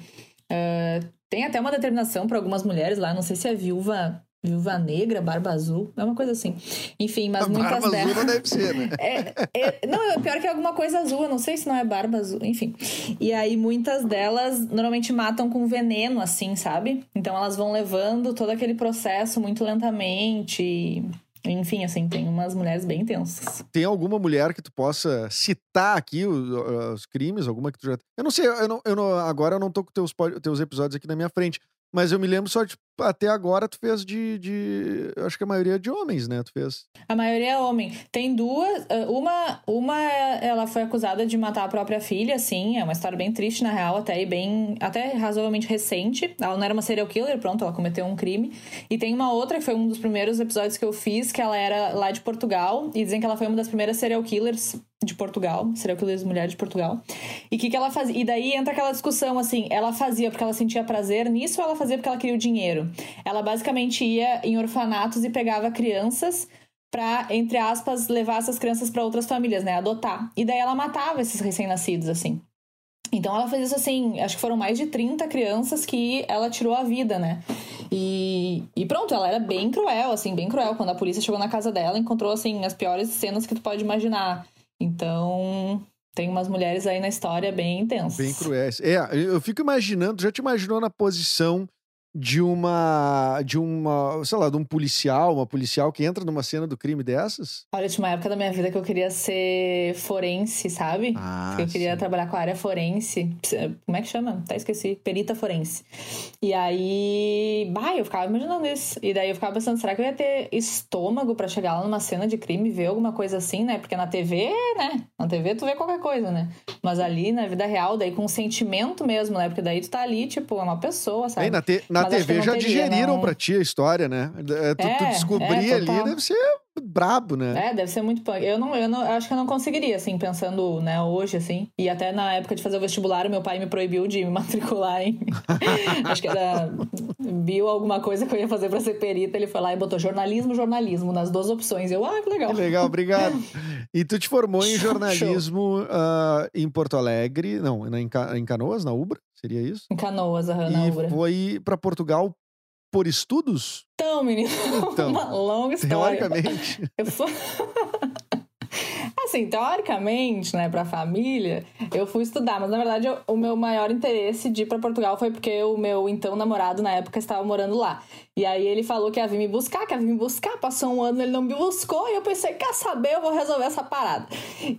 Speaker 4: Ah, tem até uma determinação para algumas mulheres lá, não sei se é viúva, viúva negra, barba azul, é uma coisa assim. Enfim, mas
Speaker 3: a
Speaker 4: muitas
Speaker 3: barba azul
Speaker 4: delas.
Speaker 3: não deve ser, né? <laughs>
Speaker 4: É, é- não, é pior que é alguma coisa azul, eu não sei se não é barba azul, enfim. E aí muitas delas normalmente matam com veneno, assim, sabe? Então elas vão levando todo aquele processo muito lentamente. e- Enfim, assim, tem umas mulheres bem intensas.
Speaker 3: Tem alguma mulher que tu possa citar aqui o- os, crimes? Alguma que tu já. Eu não sei, eu não, eu não- agora eu não tô com teus, teus episódios aqui na minha frente. Mas eu me lembro só de. Até agora tu fez de. de acho que a maioria é de homens, né? Tu fez.
Speaker 4: A maioria é homem. Tem duas. ah, Uma, uma ela foi acusada de matar a própria filha, assim. É uma história bem triste, na real, até e bem. Até razoavelmente recente. Ela não era uma serial killer, pronto, ela cometeu um crime. E tem uma outra, que foi um dos primeiros episódios que eu fiz, que ela era lá de Portugal. E dizem que ela foi uma das primeiras serial killers de Portugal. Serial killers mulher de Portugal. E que, que ela fazia? E daí entra aquela discussão assim: ela fazia porque ela sentia prazer nisso ou ela fazia porque ela queria o dinheiro? Ela basicamente ia em orfanatos e pegava crianças pra, entre aspas, levar essas crianças pra outras famílias, né? Adotar. E daí ela matava esses recém-nascidos, assim. Então ela fez isso assim, acho que foram mais de 30 crianças que ela tirou a vida, né? E, e pronto, ela era bem cruel, assim, bem cruel. Quando a polícia chegou na casa dela, encontrou, assim, as piores cenas que tu pode imaginar. Então, tem umas mulheres aí na história bem intensas.
Speaker 3: Bem cruéis. É, eu fico imaginando, já te imaginou na posição de uma. de uma. sei lá, de um policial, uma policial que entra numa cena do crime dessas?
Speaker 4: Olha, tinha uma época da minha vida que eu queria ser forense, sabe?
Speaker 3: Ah,
Speaker 4: eu queria
Speaker 3: sim. trabalhar
Speaker 4: com a área forense. Como é que chama? Até esqueci. Perita forense. E aí, bah, eu ficava imaginando isso. E daí eu ficava pensando, será que eu ia ter estômago pra chegar lá numa cena de crime e ver alguma coisa assim, né? Porque na TV, né? Na TV tu vê qualquer coisa, né? Mas ali, na vida real, daí com sentimento mesmo, né? Porque daí tu tá ali, tipo, é uma pessoa, sabe?
Speaker 3: Aí na, te- na
Speaker 4: Mas acho que
Speaker 3: TV já
Speaker 4: teria,
Speaker 3: digeriram
Speaker 4: não.
Speaker 3: pra ti a história, né? É, Tu, tu
Speaker 4: É,
Speaker 3: descobrir
Speaker 4: é,
Speaker 3: ali deve ser brabo, né?
Speaker 4: É, deve ser muito punk. Eu não, eu não, acho que eu não conseguiria, assim, pensando, né, hoje, assim. E até na época de fazer o vestibular, meu pai me proibiu de me <laughs> matricular em. <laughs> acho que era bio alguma coisa que eu ia fazer pra ser perita. Ele foi lá e botou jornalismo, jornalismo, nas duas opções. Eu, ah, que legal.
Speaker 3: Que legal, obrigado. <laughs> E tu te formou em jornalismo ah, em Porto Alegre, não, na- em Canoas, na Ubra, seria isso?
Speaker 4: Em Canoas, aham, na
Speaker 3: e foi pra Portugal por estudos?
Speaker 4: Então, menino, <laughs>
Speaker 3: Então,
Speaker 4: uma longa história.
Speaker 3: Teoricamente.
Speaker 4: Eu fui... <laughs> Assim, teoricamente, né, pra família, eu fui estudar, mas na verdade eu- o meu maior interesse de ir pra Portugal foi porque o meu então namorado na época estava morando lá. E aí ele falou que ia vir me buscar, que ia vir me buscar, passou um ano, ele não me buscou, e eu pensei, quer saber, eu vou resolver essa parada.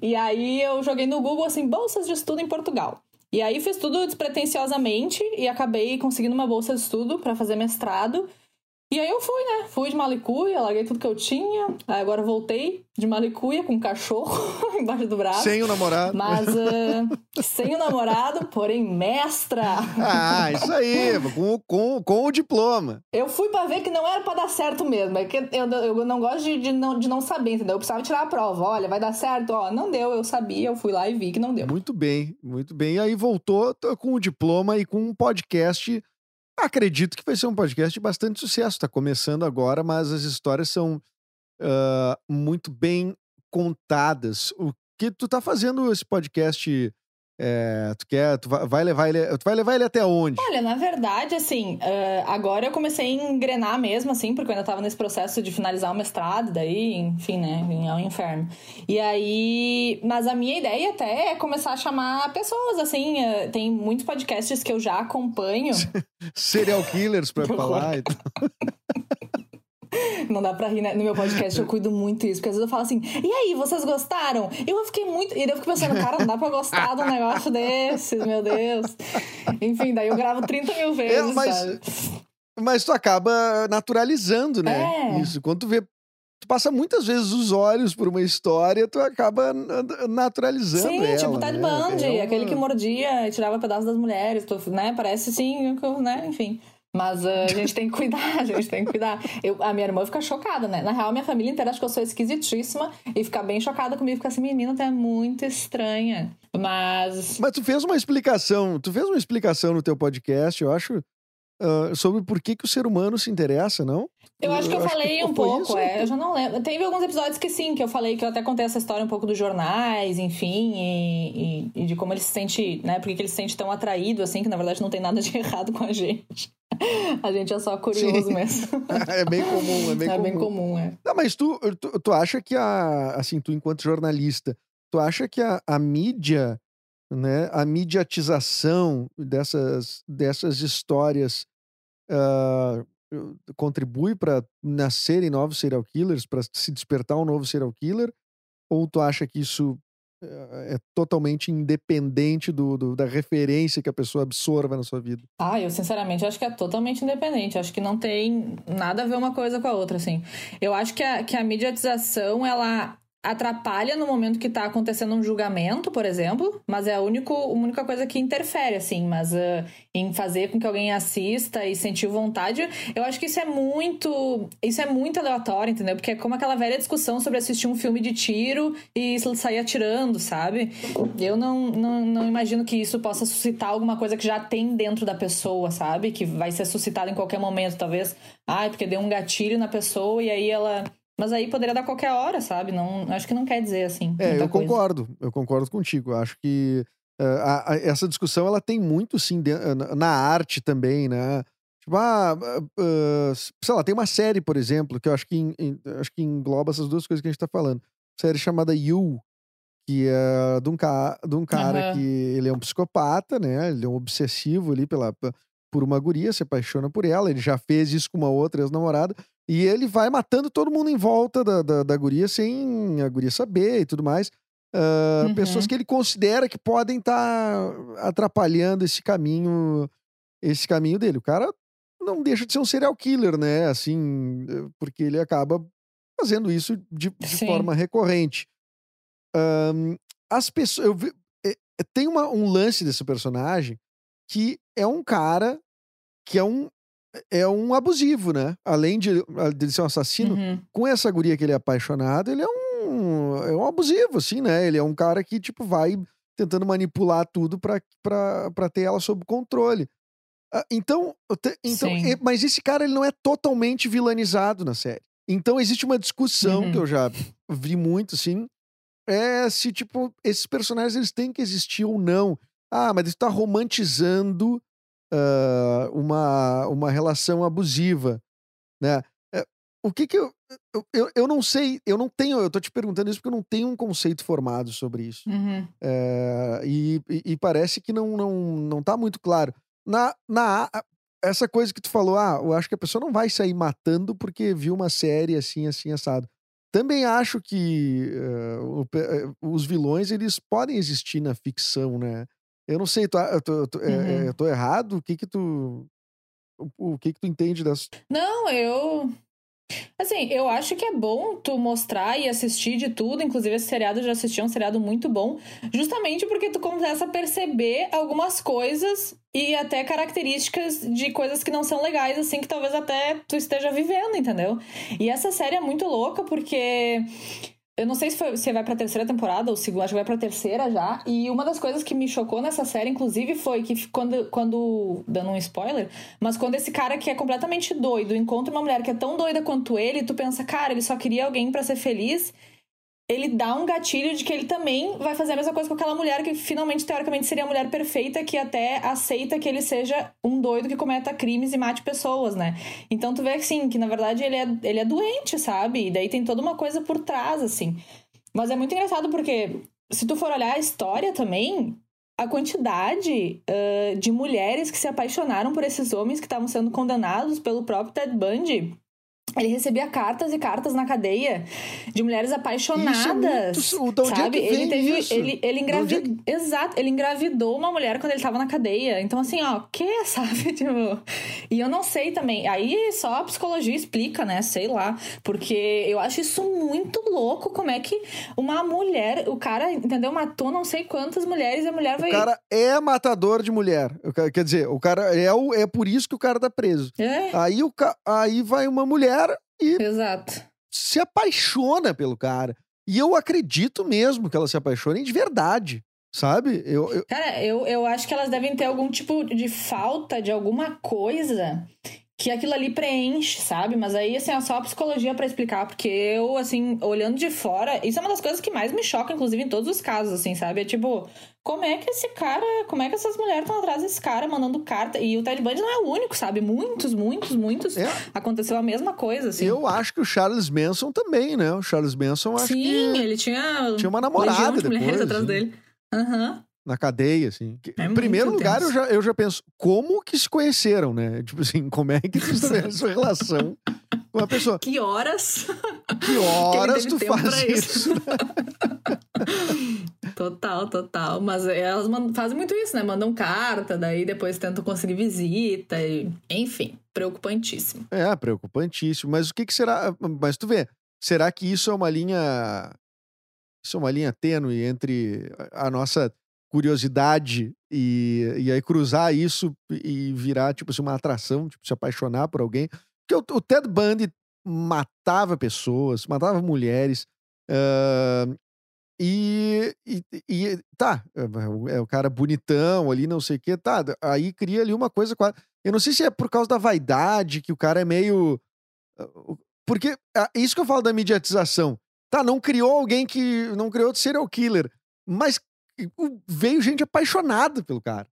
Speaker 4: E aí eu joguei no Google assim, bolsas de estudo em Portugal. E aí fiz tudo despretensiosamente e acabei conseguindo uma bolsa de estudo para fazer mestrado. E aí eu fui, né? Fui de malicuia, larguei tudo que eu tinha. Aí agora voltei de malicuia com um cachorro <laughs> embaixo do braço.
Speaker 3: Sem o namorado.
Speaker 4: Mas uh, sem o namorado, porém mestra.
Speaker 3: Ah, isso aí, com, com, com o diploma.
Speaker 4: Eu fui pra ver que não era pra dar certo mesmo. É que eu, eu não gosto de, de, não, de não saber, entendeu? Eu precisava tirar a prova. Olha, vai dar certo? Ó, não deu, eu sabia, eu fui lá e vi que não deu.
Speaker 3: Muito bem, muito bem. E aí voltou com o diploma e com um podcast Acredito que vai ser um podcast de bastante sucesso. Está começando agora, mas as histórias são uh, muito bem contadas. O que tu tá fazendo esse podcast é, tu quer, tu vai levar ele, tu vai levar ele até onde?
Speaker 4: Olha, na verdade, assim, uh, agora eu comecei a engrenar mesmo, assim, porque eu ainda tava nesse processo de finalizar o mestrado, daí, enfim, né, é um inferno. E aí, mas a minha ideia até é começar a chamar pessoas, assim, uh, tem muitos podcasts que eu já acompanho. <laughs>
Speaker 3: Serial killers pra <laughs> falar. <laughs> <laughs>
Speaker 4: Não dá pra rir, né? No meu podcast eu cuido muito isso, porque às vezes eu falo assim, e aí, vocês gostaram? E eu fiquei muito. E daí eu fico pensando, cara, não dá pra gostar de um negócio desses, meu Deus. Enfim, daí eu gravo 30 mil vezes, é, mas, sabe?
Speaker 3: Mas tu acaba naturalizando, né? É. Isso. Quando tu vê tu passa muitas vezes os olhos por uma história, tu acaba naturalizando Sim,
Speaker 4: ela,
Speaker 3: tipo
Speaker 4: Ted
Speaker 3: né?
Speaker 4: Bundy, é uma... aquele que mordia e tirava pedaços das mulheres, tu, né? Parece sim, né? Enfim. Mas uh, a gente tem que cuidar, <laughs> a gente tem que cuidar. Eu, a minha irmã fica chocada, né? Na real, minha família inteira acha que eu sou esquisitíssima e fica bem chocada comigo, fica assim, menina, tu é muito estranha. Mas.
Speaker 3: Mas tu fez uma explicação, tu fez uma explicação no teu podcast, eu acho, uh, sobre por que, que o ser humano se interessa, não?
Speaker 4: Eu acho que eu, eu falei que um pouco, isso, é. Eu já não lembro. Teve alguns episódios que sim, que eu falei que eu até contei essa história um pouco dos jornais, enfim, e, e, e de como ele se sente, né? Porque ele se sente tão atraído, assim, que na verdade não tem nada de <laughs> errado com a gente. A gente é só curioso Sim. mesmo. <laughs>
Speaker 3: É bem comum, é bem
Speaker 4: é
Speaker 3: comum.
Speaker 4: Bem comum é.
Speaker 3: Não, mas tu, tu, tu, acha que a. Assim, tu enquanto jornalista, tu acha que a, a mídia, né, a mediatização dessas, dessas histórias uh, contribui para nascerem novos serial killers, para se despertar um novo serial killer? Ou tu acha que isso é, é totalmente independente do, do, da referência que a pessoa absorva na sua vida.
Speaker 4: Ah, eu sinceramente acho que é totalmente independente. Acho que não tem nada a ver uma coisa com a outra, assim. Eu acho que a, que a mediatização, ela atrapalha no momento que está acontecendo um julgamento, por exemplo, mas é a, único, a única coisa que interfere, assim, mas uh, em fazer com que alguém assista e sentir vontade, eu acho que isso é muito, isso é muito aleatório, entendeu? Porque é como aquela velha discussão sobre assistir um filme de tiro e sair atirando, sabe? Eu não, não, não imagino que isso possa suscitar alguma coisa que já tem dentro da pessoa, sabe? Que vai ser suscitada em qualquer momento, talvez, ah, porque deu um gatilho na pessoa e aí ela mas aí poderia dar qualquer hora, sabe? Não, acho que não quer dizer assim.
Speaker 3: É, eu coisa. concordo. Eu concordo contigo. Acho que uh, a, a, essa discussão ela tem muito, sim, de, na, na, arte também, né? Tipo, ah, uh, sei lá, tem uma série, por exemplo, que eu acho que, acho que engloba essas duas coisas que a gente tá falando. Série chamada You, que é de um, ca, de um cara uhum. que ele é um psicopata, né? Ele é um obsessivo ali pela, por uma guria, se apaixona por ela. Ele já fez isso com uma outra ex-namorada. E ele vai matando todo mundo em volta da, da, da guria sem a guria saber e tudo mais. Uh, uhum. Pessoas que ele considera que podem estar tá atrapalhando esse caminho, esse caminho dele. O cara não deixa de ser um serial killer, né? Assim, porque ele acaba fazendo isso de, de forma recorrente. Um, as pessoas. Eu, é, tem uma, um lance desse personagem que é um cara que é um é um abusivo, né? Além de, de ser um assassino, uhum. com essa guria que ele é apaixonado, ele é um, é um abusivo, assim, né? Ele é um cara que, tipo, vai tentando manipular tudo pra ter ela sob controle. Uh, então, então mas esse cara, ele não é totalmente vilanizado na série. Então, existe uma discussão uhum. que eu já vi muito, assim, é se, tipo, esses personagens, eles têm que existir ou não. Ah, mas ele tá romantizando uh, uma, uma relação abusiva, né? É, o que que eu, eu, eu não sei, eu não tenho, eu tô te perguntando isso porque eu não tenho um conceito formado sobre isso.
Speaker 4: Uhum.
Speaker 3: É, e, e, parece que não, não, não tá muito claro. Na, na, essa coisa que tu falou, ah, eu acho que a pessoa não vai sair matando porque viu uma série assim, assim, assado. Também acho que uh, os vilões, eles podem existir na ficção, né? Eu não sei, tu, eu, tô, eu, tô, é,
Speaker 4: Uhum.
Speaker 3: eu tô errado? O que que tu. O, o que que tu entende dessa.
Speaker 4: Não, eu. Assim, eu acho que é bom tu mostrar e assistir de tudo. Inclusive, esse seriado eu já assisti, é um seriado muito bom. Justamente porque tu começa a perceber algumas coisas e até características de coisas que não são legais, assim, que talvez até tu esteja vivendo, entendeu? E essa série é muito louca porque. Eu não sei se, foi, se vai pra terceira temporada ou segunda, acho que vai pra terceira já. E uma das coisas que me chocou nessa série, inclusive, foi que quando, quando. Dando um spoiler, mas quando esse cara que é completamente doido encontra uma mulher que é tão doida quanto ele, tu pensa, cara, ele só queria alguém pra ser feliz. Ele dá um gatilho de que ele também vai fazer a mesma coisa com aquela mulher que finalmente, teoricamente, seria a mulher perfeita, que até aceita que ele seja um doido que cometa crimes e mate pessoas, né? Então tu vê assim, que na verdade ele é, ele é doente, sabe? E daí tem toda uma coisa por trás, assim. Mas é muito engraçado porque, se tu for olhar a história também, a quantidade uh, de mulheres que se apaixonaram por esses homens que estavam sendo condenados pelo próprio Ted Bundy. Ele recebia cartas e cartas na cadeia de mulheres apaixonadas.
Speaker 3: Isso é muito,
Speaker 4: sabe?
Speaker 3: É que vem
Speaker 4: ele teve.
Speaker 3: isso?
Speaker 4: Ele, ele engravidou.
Speaker 3: é
Speaker 4: Exato, ele engravidou uma mulher quando ele tava na cadeia. Então, assim, ó, que, <laughs> sabe? Tipo. E eu não sei também. Aí só a psicologia explica, né? Sei lá. Porque eu acho isso muito louco. Como é que uma mulher. O cara, entendeu? Matou não sei quantas mulheres e a mulher vai.
Speaker 3: O cara é matador de mulher. Quer dizer, o cara é, o, é por isso que o cara tá preso.
Speaker 4: É,
Speaker 3: Aí, o, aí vai uma mulher e
Speaker 4: exato.
Speaker 3: se apaixona pelo cara. E eu acredito mesmo que elas se apaixonem de verdade. Sabe? Eu, eu-
Speaker 4: Cara, eu, eu acho que elas devem ter algum tipo de falta de alguma coisa que aquilo ali preenche, sabe? Mas aí, assim, é só a psicologia pra explicar, porque eu, assim, olhando de fora, isso é uma das coisas que mais me choca, inclusive, em todos os casos, assim, sabe? É tipo, como é que esse cara, como é que essas mulheres estão atrás desse cara mandando carta? E o Ted Bundy não é o único, sabe? Muitos, muitos, muitos.
Speaker 3: É.
Speaker 4: Aconteceu a mesma coisa, assim.
Speaker 3: eu acho que o Charles Manson também, né? O Charles Manson acho
Speaker 4: Sim,
Speaker 3: que
Speaker 4: ele tinha.
Speaker 3: tinha uma namorada
Speaker 4: legião de mulheres
Speaker 3: depois,
Speaker 4: atrás
Speaker 3: assim.
Speaker 4: dele. Aham.
Speaker 3: Na cadeia, assim. Que-
Speaker 4: É
Speaker 3: em primeiro lugar, eu já, eu já penso, como que se conheceram, né? <laughs> Tipo assim, como é que <laughs> estabelece sua relação com a pessoa?
Speaker 4: Que horas?
Speaker 3: Que horas
Speaker 4: teve
Speaker 3: tu faz isso?
Speaker 4: isso. <laughs> Total, total. Mas elas fazem muito isso, né? Mandam carta, daí depois tentam conseguir visita. E... Enfim, preocupantíssimo.
Speaker 3: É, preocupantíssimo. Mas o que que será... Mas tu vê, será que isso é uma linha... Isso é uma linha tênue entre a nossa curiosidade e, e aí cruzar isso e virar, tipo assim, uma atração, tipo, se apaixonar por alguém. Porque o, o Ted Bundy matava pessoas, matava mulheres, ah, e, e, e- tá, é o- é o cara bonitão ali, não sei o que, tá, aí cria ali uma coisa. Eu não sei se é por causa da vaidade que o cara é meio. ah, Porque ah, isso que eu falo da mediatização. Tá, não criou alguém que. Não criou serial killer, mas veio gente apaixonada pelo cara.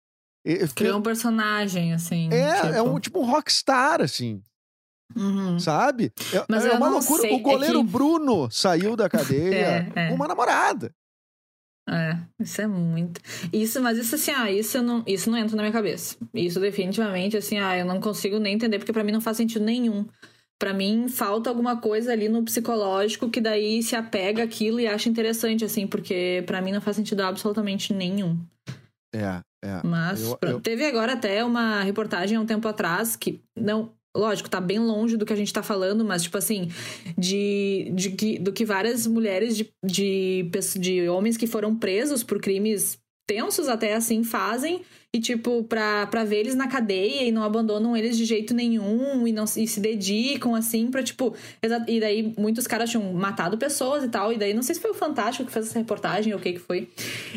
Speaker 4: Criou um personagem, assim.
Speaker 3: É, é
Speaker 4: tipo.
Speaker 3: um tipo um rockstar, assim,
Speaker 4: Uhum.
Speaker 3: sabe? É,
Speaker 4: Mas
Speaker 3: é uma loucura.
Speaker 4: sei,
Speaker 3: o
Speaker 4: é
Speaker 3: goleiro
Speaker 4: que-
Speaker 3: Bruno saiu da <laughs> cadeia
Speaker 4: É, é.
Speaker 3: com uma namorada.
Speaker 4: É, isso é muito. Isso, mas isso assim, ah, isso eu não, isso não entra na minha cabeça. Isso definitivamente assim, ah, eu não consigo nem entender porque pra mim não faz sentido nenhum. Pra mim falta alguma coisa ali no psicológico que daí se apega àquilo e acha interessante assim, porque pra mim não faz sentido absolutamente nenhum.
Speaker 3: É, é.
Speaker 4: Mas
Speaker 3: Eu- eu-
Speaker 4: teve agora até uma reportagem há um tempo atrás que não. Lógico, tá bem longe do que a gente tá falando, mas, tipo assim, de, de que- do que várias mulheres de, de, de homens que foram presos por crimes tensos até assim fazem. E, tipo, pra, ver eles na cadeia e não abandonam eles de jeito nenhum e, não, se- e se dedicam, assim, pra, tipo. E daí muitos caras tinham matado pessoas e tal. E daí não sei se foi o Fantástico que fez essa reportagem ou o que que foi.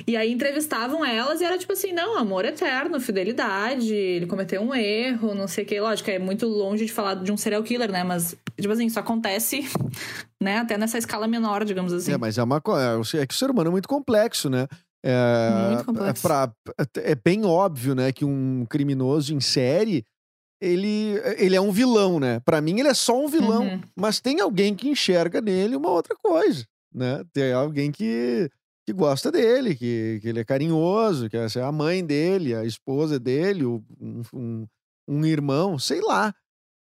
Speaker 4: E aí entrevistavam elas e era tipo assim: não, amor eterno, fidelidade, ele cometeu um erro, não sei o que. Lógico, é muito longe de falar de um serial killer, né? Mas, tipo assim, isso acontece, né? Até nessa escala menor, digamos assim.
Speaker 3: É, mas é uma coisa. É que o ser humano é muito complexo, né? É,
Speaker 4: Muito complexo.
Speaker 3: É, pra- é bem óbvio, né, que um criminoso em série ele, ele é um vilão, né? Pra mim ele é só um vilão,
Speaker 4: Uhum.
Speaker 3: mas tem alguém que enxerga nele uma outra coisa, né? Tem alguém que, que gosta dele, que, que ele é carinhoso, que é a mãe dele, a esposa dele, um, um, um irmão, sei lá.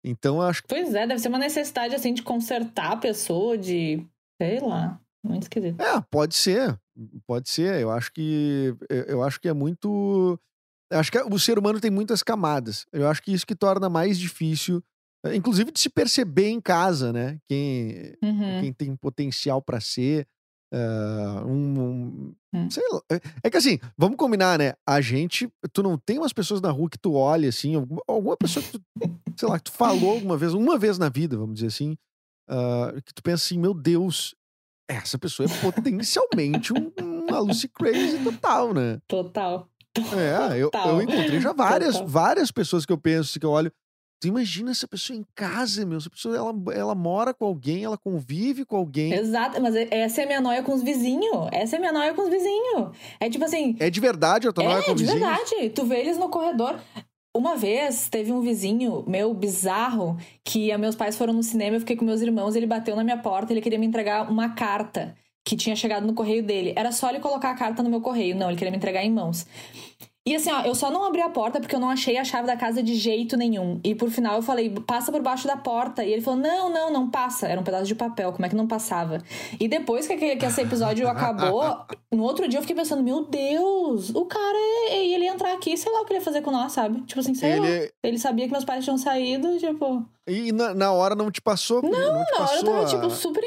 Speaker 3: Então acho que
Speaker 4: Pois é, deve ser uma necessidade, assim, de consertar a pessoa, de. Sei lá. Muito esquisito.
Speaker 3: É, pode ser. Pode ser. Eu acho que. Eu acho que é muito. eu acho que o ser humano tem muitas camadas. Eu acho que isso que torna mais difícil, eh, inclusive de se perceber em casa, né? Quem,
Speaker 4: Uhum.
Speaker 3: quem tem potencial pra ser. ah, um, um-
Speaker 4: Hum.
Speaker 3: sei lá. É- É que assim, vamos combinar, né? A gente. Tu não tem umas pessoas na rua que tu olha assim, alguma, alguma pessoa que tu, sei lá, que tu falou alguma vez, uma vez na vida, vamos dizer assim, ah, que tu pensa assim, meu Deus, essa pessoa é potencialmente um, uma Lucy Crazy total, né?
Speaker 4: Total.
Speaker 3: É, eu, eu encontrei já várias,
Speaker 4: Total.
Speaker 3: várias pessoas que eu penso, que eu olho. Tu imagina essa pessoa em casa, meu. Essa pessoa, ela, ela mora com alguém, ela convive com alguém.
Speaker 4: Exato, mas essa é a minha noia com os vizinhos. Essa é a minha noia com os vizinhos. É tipo assim,
Speaker 3: É de verdade, tô não é com
Speaker 4: É, de
Speaker 3: vizinhos?
Speaker 4: verdade. Tu vê eles no corredor. Uma vez teve um vizinho meu bizarro que meus pais foram no cinema, eu fiquei com meus irmãos, ele bateu na minha porta, ele queria me entregar uma carta que tinha chegado no correio dele. Era só ele colocar a carta no meu correio. Não, ele queria me entregar em mãos. E assim, ó, eu só não abri a porta porque eu não achei a chave da casa de jeito nenhum. E por final eu falei, passa por baixo da porta. E ele falou, não, não, não passa. Era um pedaço de papel, como é que não passava? E depois que, aquele- que esse episódio acabou, <laughs> no outro dia eu fiquei pensando, meu Deus, o cara, é- ele ia entrar aqui, sei lá o que ele ia fazer com nós, sabe? Tipo assim, sei lá.
Speaker 3: Ele,
Speaker 4: Ele sabia que meus pais tinham saído, tipo...
Speaker 3: e na, na hora não te passou? Não, não te
Speaker 4: Na hora eu
Speaker 3: passou
Speaker 4: tava,
Speaker 3: a-
Speaker 4: tipo, super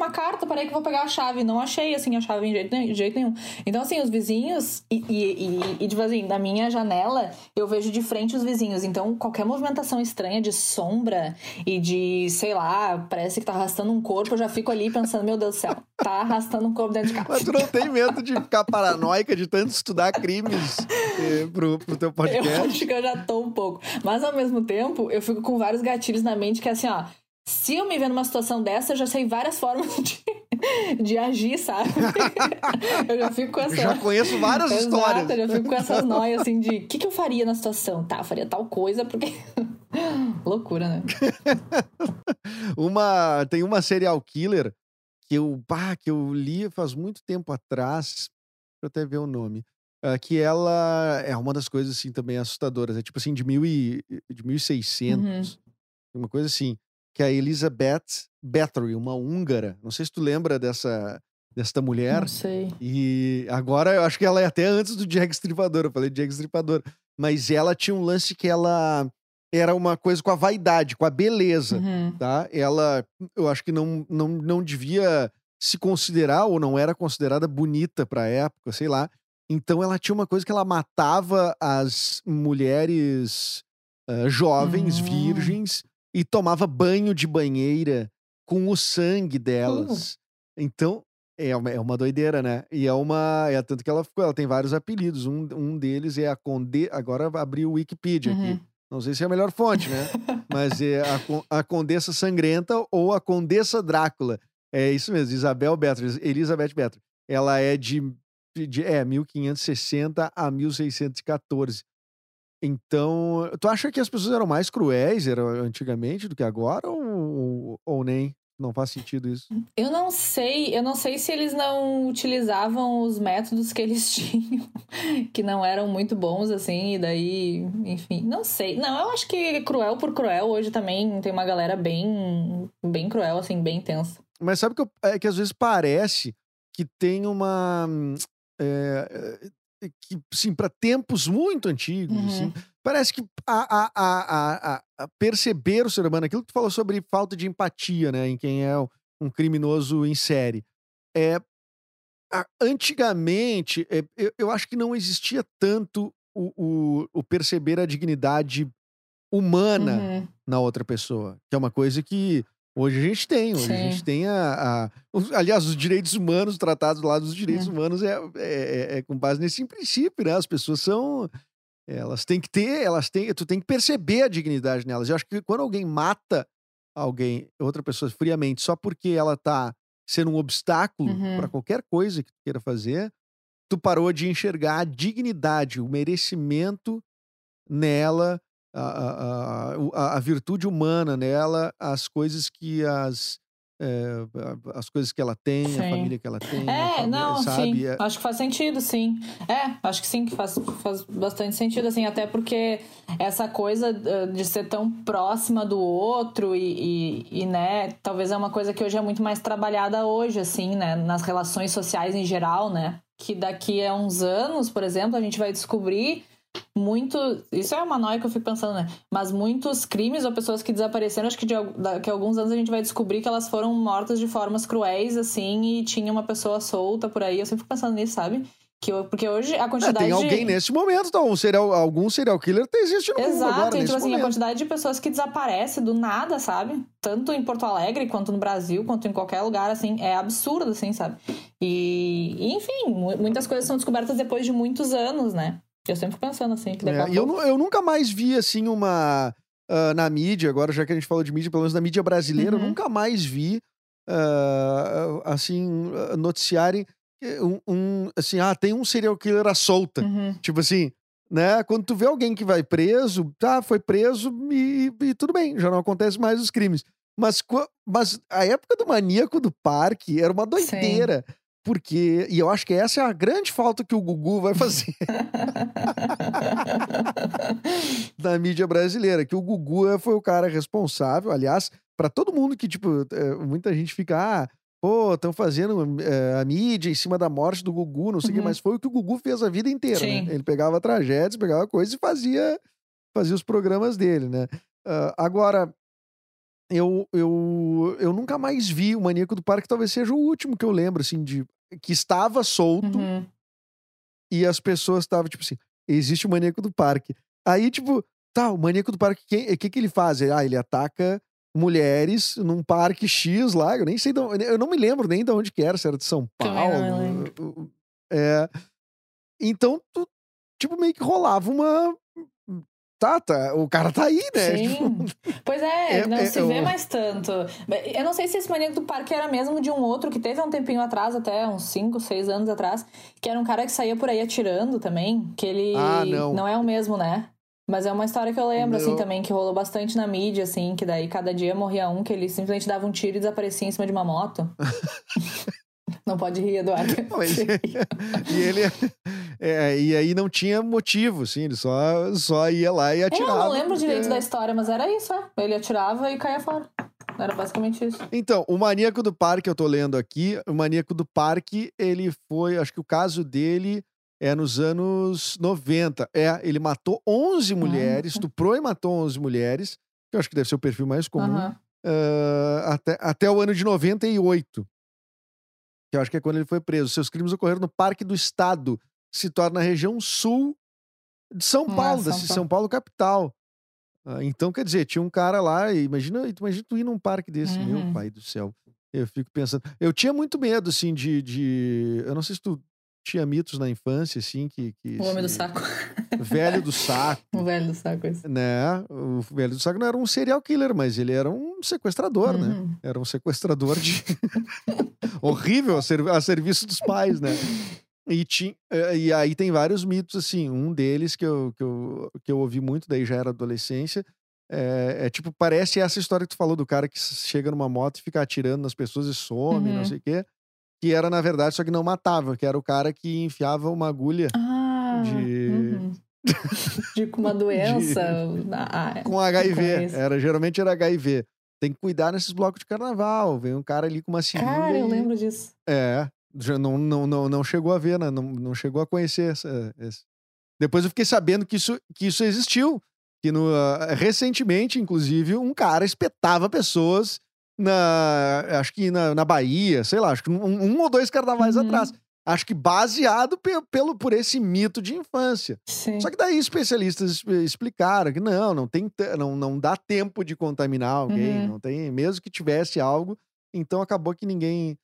Speaker 4: uma carta, parei que vou pegar a chave. Não achei, assim, a chave em jeito, de jeito nenhum. Então, assim, os vizinhos... E, e, e, e, tipo assim, da minha janela, eu vejo de frente os vizinhos. Então, qualquer movimentação estranha de sombra e de, sei lá, parece que tá arrastando um corpo, eu já fico ali pensando, meu Deus do céu, tá arrastando um corpo dentro de casa.
Speaker 3: Mas tu não tem medo de ficar paranoica de tanto estudar crimes eh, pro, pro teu
Speaker 4: Eu
Speaker 3: podcast?
Speaker 4: acho que eu já tô um pouco. Mas ao mesmo tempo, eu fico com vários gatilhos na mente que é assim, ó. Se eu me ver numa situação dessa, eu já sei várias formas de, <laughs> de agir, sabe? <laughs> eu já fico com essa.
Speaker 3: Já conheço várias
Speaker 4: Exato,
Speaker 3: histórias.
Speaker 4: eu já fico com essas <laughs> noias assim de o que, que eu faria na situação? Tá, eu faria tal coisa, porque. Loucura, né?
Speaker 3: uma tem uma serial killer que eu, bah, que eu li faz muito tempo atrás, deixa eu até ver o nome, ah, que ela é uma das coisas assim também assustadoras, é tipo assim de mil e de 1600, uma coisa assim, que é a Elizabeth Bathory, uma húngara. Não sei se tu lembra dessa desta mulher.
Speaker 4: Não sei.
Speaker 3: E agora eu acho que ela é até antes do Jack Stripador. Eu falei Jack Stripador. Mas ela tinha um lance que ela era uma coisa com a vaidade, com a beleza,
Speaker 4: Uhum.
Speaker 3: tá? Ela, eu acho que não, não, não devia se considerar ou não era considerada bonita pra época, sei lá. Então ela tinha uma coisa que ela matava as mulheres ah, jovens,
Speaker 4: Hum.
Speaker 3: virgens, e tomava banho de banheira com o sangue delas. Então, é uma, é uma doideira, né? E é uma. É tanto que ela ficou, ela tem vários apelidos. Um, um deles é a Conde. Agora abriu o Wikipedia
Speaker 4: Uhum.
Speaker 3: aqui. Não sei se é a melhor fonte, né? <laughs> Mas é a, a Condessa Sangrenta ou a Condessa Drácula. É isso mesmo, Isabel Beatriz, Elizabeth Beatriz. Ela é de, de é, 1560 a 1614. Então, tu acha que as pessoas eram mais cruéis era, antigamente do que agora ou, ou nem? Não faz sentido isso.
Speaker 4: Eu não sei, eu não sei se eles não utilizavam os métodos que eles <laughs> tinham, que não eram muito bons, assim, e daí, enfim, não sei. Não, eu acho que cruel por cruel hoje também tem uma galera bem, bem cruel, assim, bem intensa.
Speaker 3: Mas sabe que, eu- é que às vezes parece que tem uma. é, que, sim, para tempos muito antigos,
Speaker 4: Uhum.
Speaker 3: assim, parece que a, a, a, perceber o ser humano, aquilo que tu falou sobre falta de empatia, né, em quem é um criminoso em série. É, antigamente, é, eu, eu acho que não existia tanto o, o, o perceber a dignidade humana
Speaker 4: Uhum.
Speaker 3: na outra pessoa. Que é uma coisa que hoje a gente tem. Hoje a
Speaker 4: Sim.
Speaker 3: gente tem a, a- Aliás, os direitos humanos, tratados lá dos direitos
Speaker 4: É.
Speaker 3: humanos, é, é, é- é com base nesse princípio, né? As pessoas são. Elas têm que ter, elas têm. Tu tem que perceber a dignidade nelas. Eu acho que quando alguém mata alguém, outra pessoa, friamente, só porque ela tá sendo um obstáculo
Speaker 4: Uhum.
Speaker 3: para qualquer coisa que tu queira fazer, tu parou de enxergar a dignidade, o merecimento nela, a, a, a- a- a virtude humana nela, as coisas que as, é, a- as coisas que ela tem, a
Speaker 4: Sim.
Speaker 3: família que ela tem. a
Speaker 4: É,
Speaker 3: fami-
Speaker 4: não,
Speaker 3: sabe?
Speaker 4: sim.
Speaker 3: É-
Speaker 4: Acho que faz sentido, sim. É, acho que sim, que faz, faz bastante sentido, assim, até porque essa coisa eh, de ser tão próxima do outro e, e, e, né, talvez é uma coisa que hoje é muito mais trabalhada hoje, assim, né, nas relações sociais em geral, né, que daqui a uns anos, por exemplo, a gente vai descobrir muito. Isso é uma noia que eu fico pensando, né? Mas muitos crimes ou pessoas que desapareceram, acho que de, daqui a alguns anos a gente vai descobrir que elas foram mortas de formas cruéis, assim, e tinha uma pessoa solta por aí. Eu sempre fico pensando nisso, sabe? Que eu- porque hoje a
Speaker 3: É,
Speaker 4: quantidade
Speaker 3: tem alguém
Speaker 4: de.
Speaker 3: nesse momento, então. Um serial, algum serial killer existe no mundo
Speaker 4: Exato,
Speaker 3: agora,
Speaker 4: e,
Speaker 3: nesse
Speaker 4: tipo assim, a
Speaker 3: momento.
Speaker 4: quantidade de pessoas que desaparece do nada, sabe? Tanto em Porto Alegre, quanto no Brasil, quanto em qualquer lugar, assim, é absurdo, assim, sabe? E, e, enfim, mu- muitas coisas são descobertas depois de muitos anos, né? Eu sempre fico pensando assim, que daqui
Speaker 3: É, eu,
Speaker 4: pouco...
Speaker 3: eu nunca mais vi, assim, uma... ah, na mídia, agora já que a gente falou de mídia, pelo menos na mídia brasileira, eu
Speaker 4: Uhum.
Speaker 3: nunca mais vi, ah, assim, noticiarem um, um, assim, ah, tem um serial killer à solta.
Speaker 4: Uhum.
Speaker 3: Tipo assim, né? Quando tu vê alguém que vai preso, tá, foi preso e, e tudo bem, já não acontece mais os crimes. Mas, mas a época do maníaco do parque era uma doideira. Porque, e eu acho que essa é a grande falta que o Gugu vai fazer <laughs> na mídia brasileira, que o Gugu foi o cara responsável, aliás, pra todo mundo que, tipo, é, muita gente fica, ah, pô, estão fazendo é, a mídia em cima da morte do Gugu, não sei o quê,
Speaker 4: Uhum.
Speaker 3: mas foi o que o Gugu fez a vida inteira, né? Ele pegava tragédias, pegava coisas e fazia, fazia os programas dele, né? Ah, agora, eu, eu, eu nunca mais vi o Maníaco do Parque, talvez seja o último que eu lembro, assim, de que estava solto
Speaker 4: Uhum.
Speaker 3: e as pessoas estavam, tipo assim, existe o maníaco do parque. Aí, tipo, tá, o maníaco do parque, o que, que ele faz? Ah, ele ataca mulheres num parque X lá, eu nem sei, de eu não me lembro nem de onde que era, se era de São Paulo. É, então, tu, tipo, meio que rolava uma... Tá, o cara tá aí, né? Tipo,
Speaker 4: Sim. Pois é,
Speaker 3: É,
Speaker 4: não
Speaker 3: é,
Speaker 4: se vê
Speaker 3: eu-
Speaker 4: mais tanto. Eu não sei se esse maníaco do parque era mesmo de um outro que teve há um tempinho atrás, até uns 5, 6 anos atrás, que era um cara que saía por aí atirando também, que ele
Speaker 3: Ah, não.
Speaker 4: é o mesmo, né? Mas é uma história que eu lembro, assim,
Speaker 3: Não.
Speaker 4: também, que rolou bastante na mídia, assim, que daí cada dia morria um, que ele simplesmente dava um tiro e desaparecia em cima de uma moto. <laughs> não pode rir, Eduardo.
Speaker 3: Mas- e ele... é, e aí não tinha motivo, assim, ele só, só ia lá e
Speaker 4: É,
Speaker 3: atirava.
Speaker 4: eu não lembro
Speaker 3: porque-
Speaker 4: direito da história, mas era isso, é. Ele atirava e caía fora. Era basicamente isso.
Speaker 3: Então, o Maníaco do Parque, eu tô lendo aqui, o Maníaco do Parque, ele foi, acho que o caso dele é nos anos 90. É, ele matou 11 mulheres, estuprou e matou 11 mulheres, que eu acho que deve ser o perfil mais comum,
Speaker 4: Aham.
Speaker 3: ah, até, até o ano de 98, que eu acho que é quando ele foi preso. Seus crimes ocorreram no Parque do Estado, situado na região sul de São
Speaker 4: Ah,
Speaker 3: Paulo, da
Speaker 4: São
Speaker 3: São,
Speaker 4: Paulo.
Speaker 3: Capital. Ah, Então, quer dizer, tinha um cara lá, e imagina, imagina tu ir num parque desse, meu
Speaker 4: Uhum.
Speaker 3: pai do céu. Eu fico pensando. Eu tinha muito medo, assim, de. de eu não sei se tu tinha mitos na infância, assim, que. que
Speaker 4: O homem do <laughs> saco.
Speaker 3: Velho do saco,
Speaker 4: O velho do saco, esse.
Speaker 3: né? O velho do saco não era um serial killer, mas ele era um sequestrador, né?
Speaker 4: Uhum.
Speaker 3: Era um sequestrador de. <laughs> <laughs> Horrível a, a serviço dos pais, né? E, ti- eh, e aí tem vários mitos, assim. Um deles que eu, que eu, que eu ouvi muito, daí já era adolescência. É, é tipo, parece essa história que tu falou do cara que chega numa moto e fica atirando nas pessoas e some, não
Speaker 4: Uhum.
Speaker 3: sei o quê. Que era, na verdade, só que não matava, que era o cara que enfiava uma agulha
Speaker 4: Ah,
Speaker 3: De-
Speaker 4: uhum. <laughs> de com uma doença. <laughs> Ah, é.
Speaker 3: com HIV. Era, geralmente era HIV. Tem que cuidar nesses blocos de carnaval. Vem um cara ali com uma seringa.
Speaker 4: Cara, eu lembro disso.
Speaker 3: É, já não, não, não, não chegou a ver, né? Não, não chegou a conhecer. Essa, esse. Depois eu fiquei sabendo que isso, que isso existiu. Que no, ah, recentemente, inclusive, um cara espetava pessoas na. Acho que na, na Bahia, sei lá, acho que um, um ou dois carnavais
Speaker 4: Uhum.
Speaker 3: atrás. Acho que baseado pe- pelo, por esse mito de infância.
Speaker 4: Sim.
Speaker 3: Só que daí especialistas es- explicaram que não, não tem, te- não, não dá tempo de contaminar alguém,
Speaker 4: Uhum.
Speaker 3: não tem, mesmo que tivesse algo, então acabou que ninguém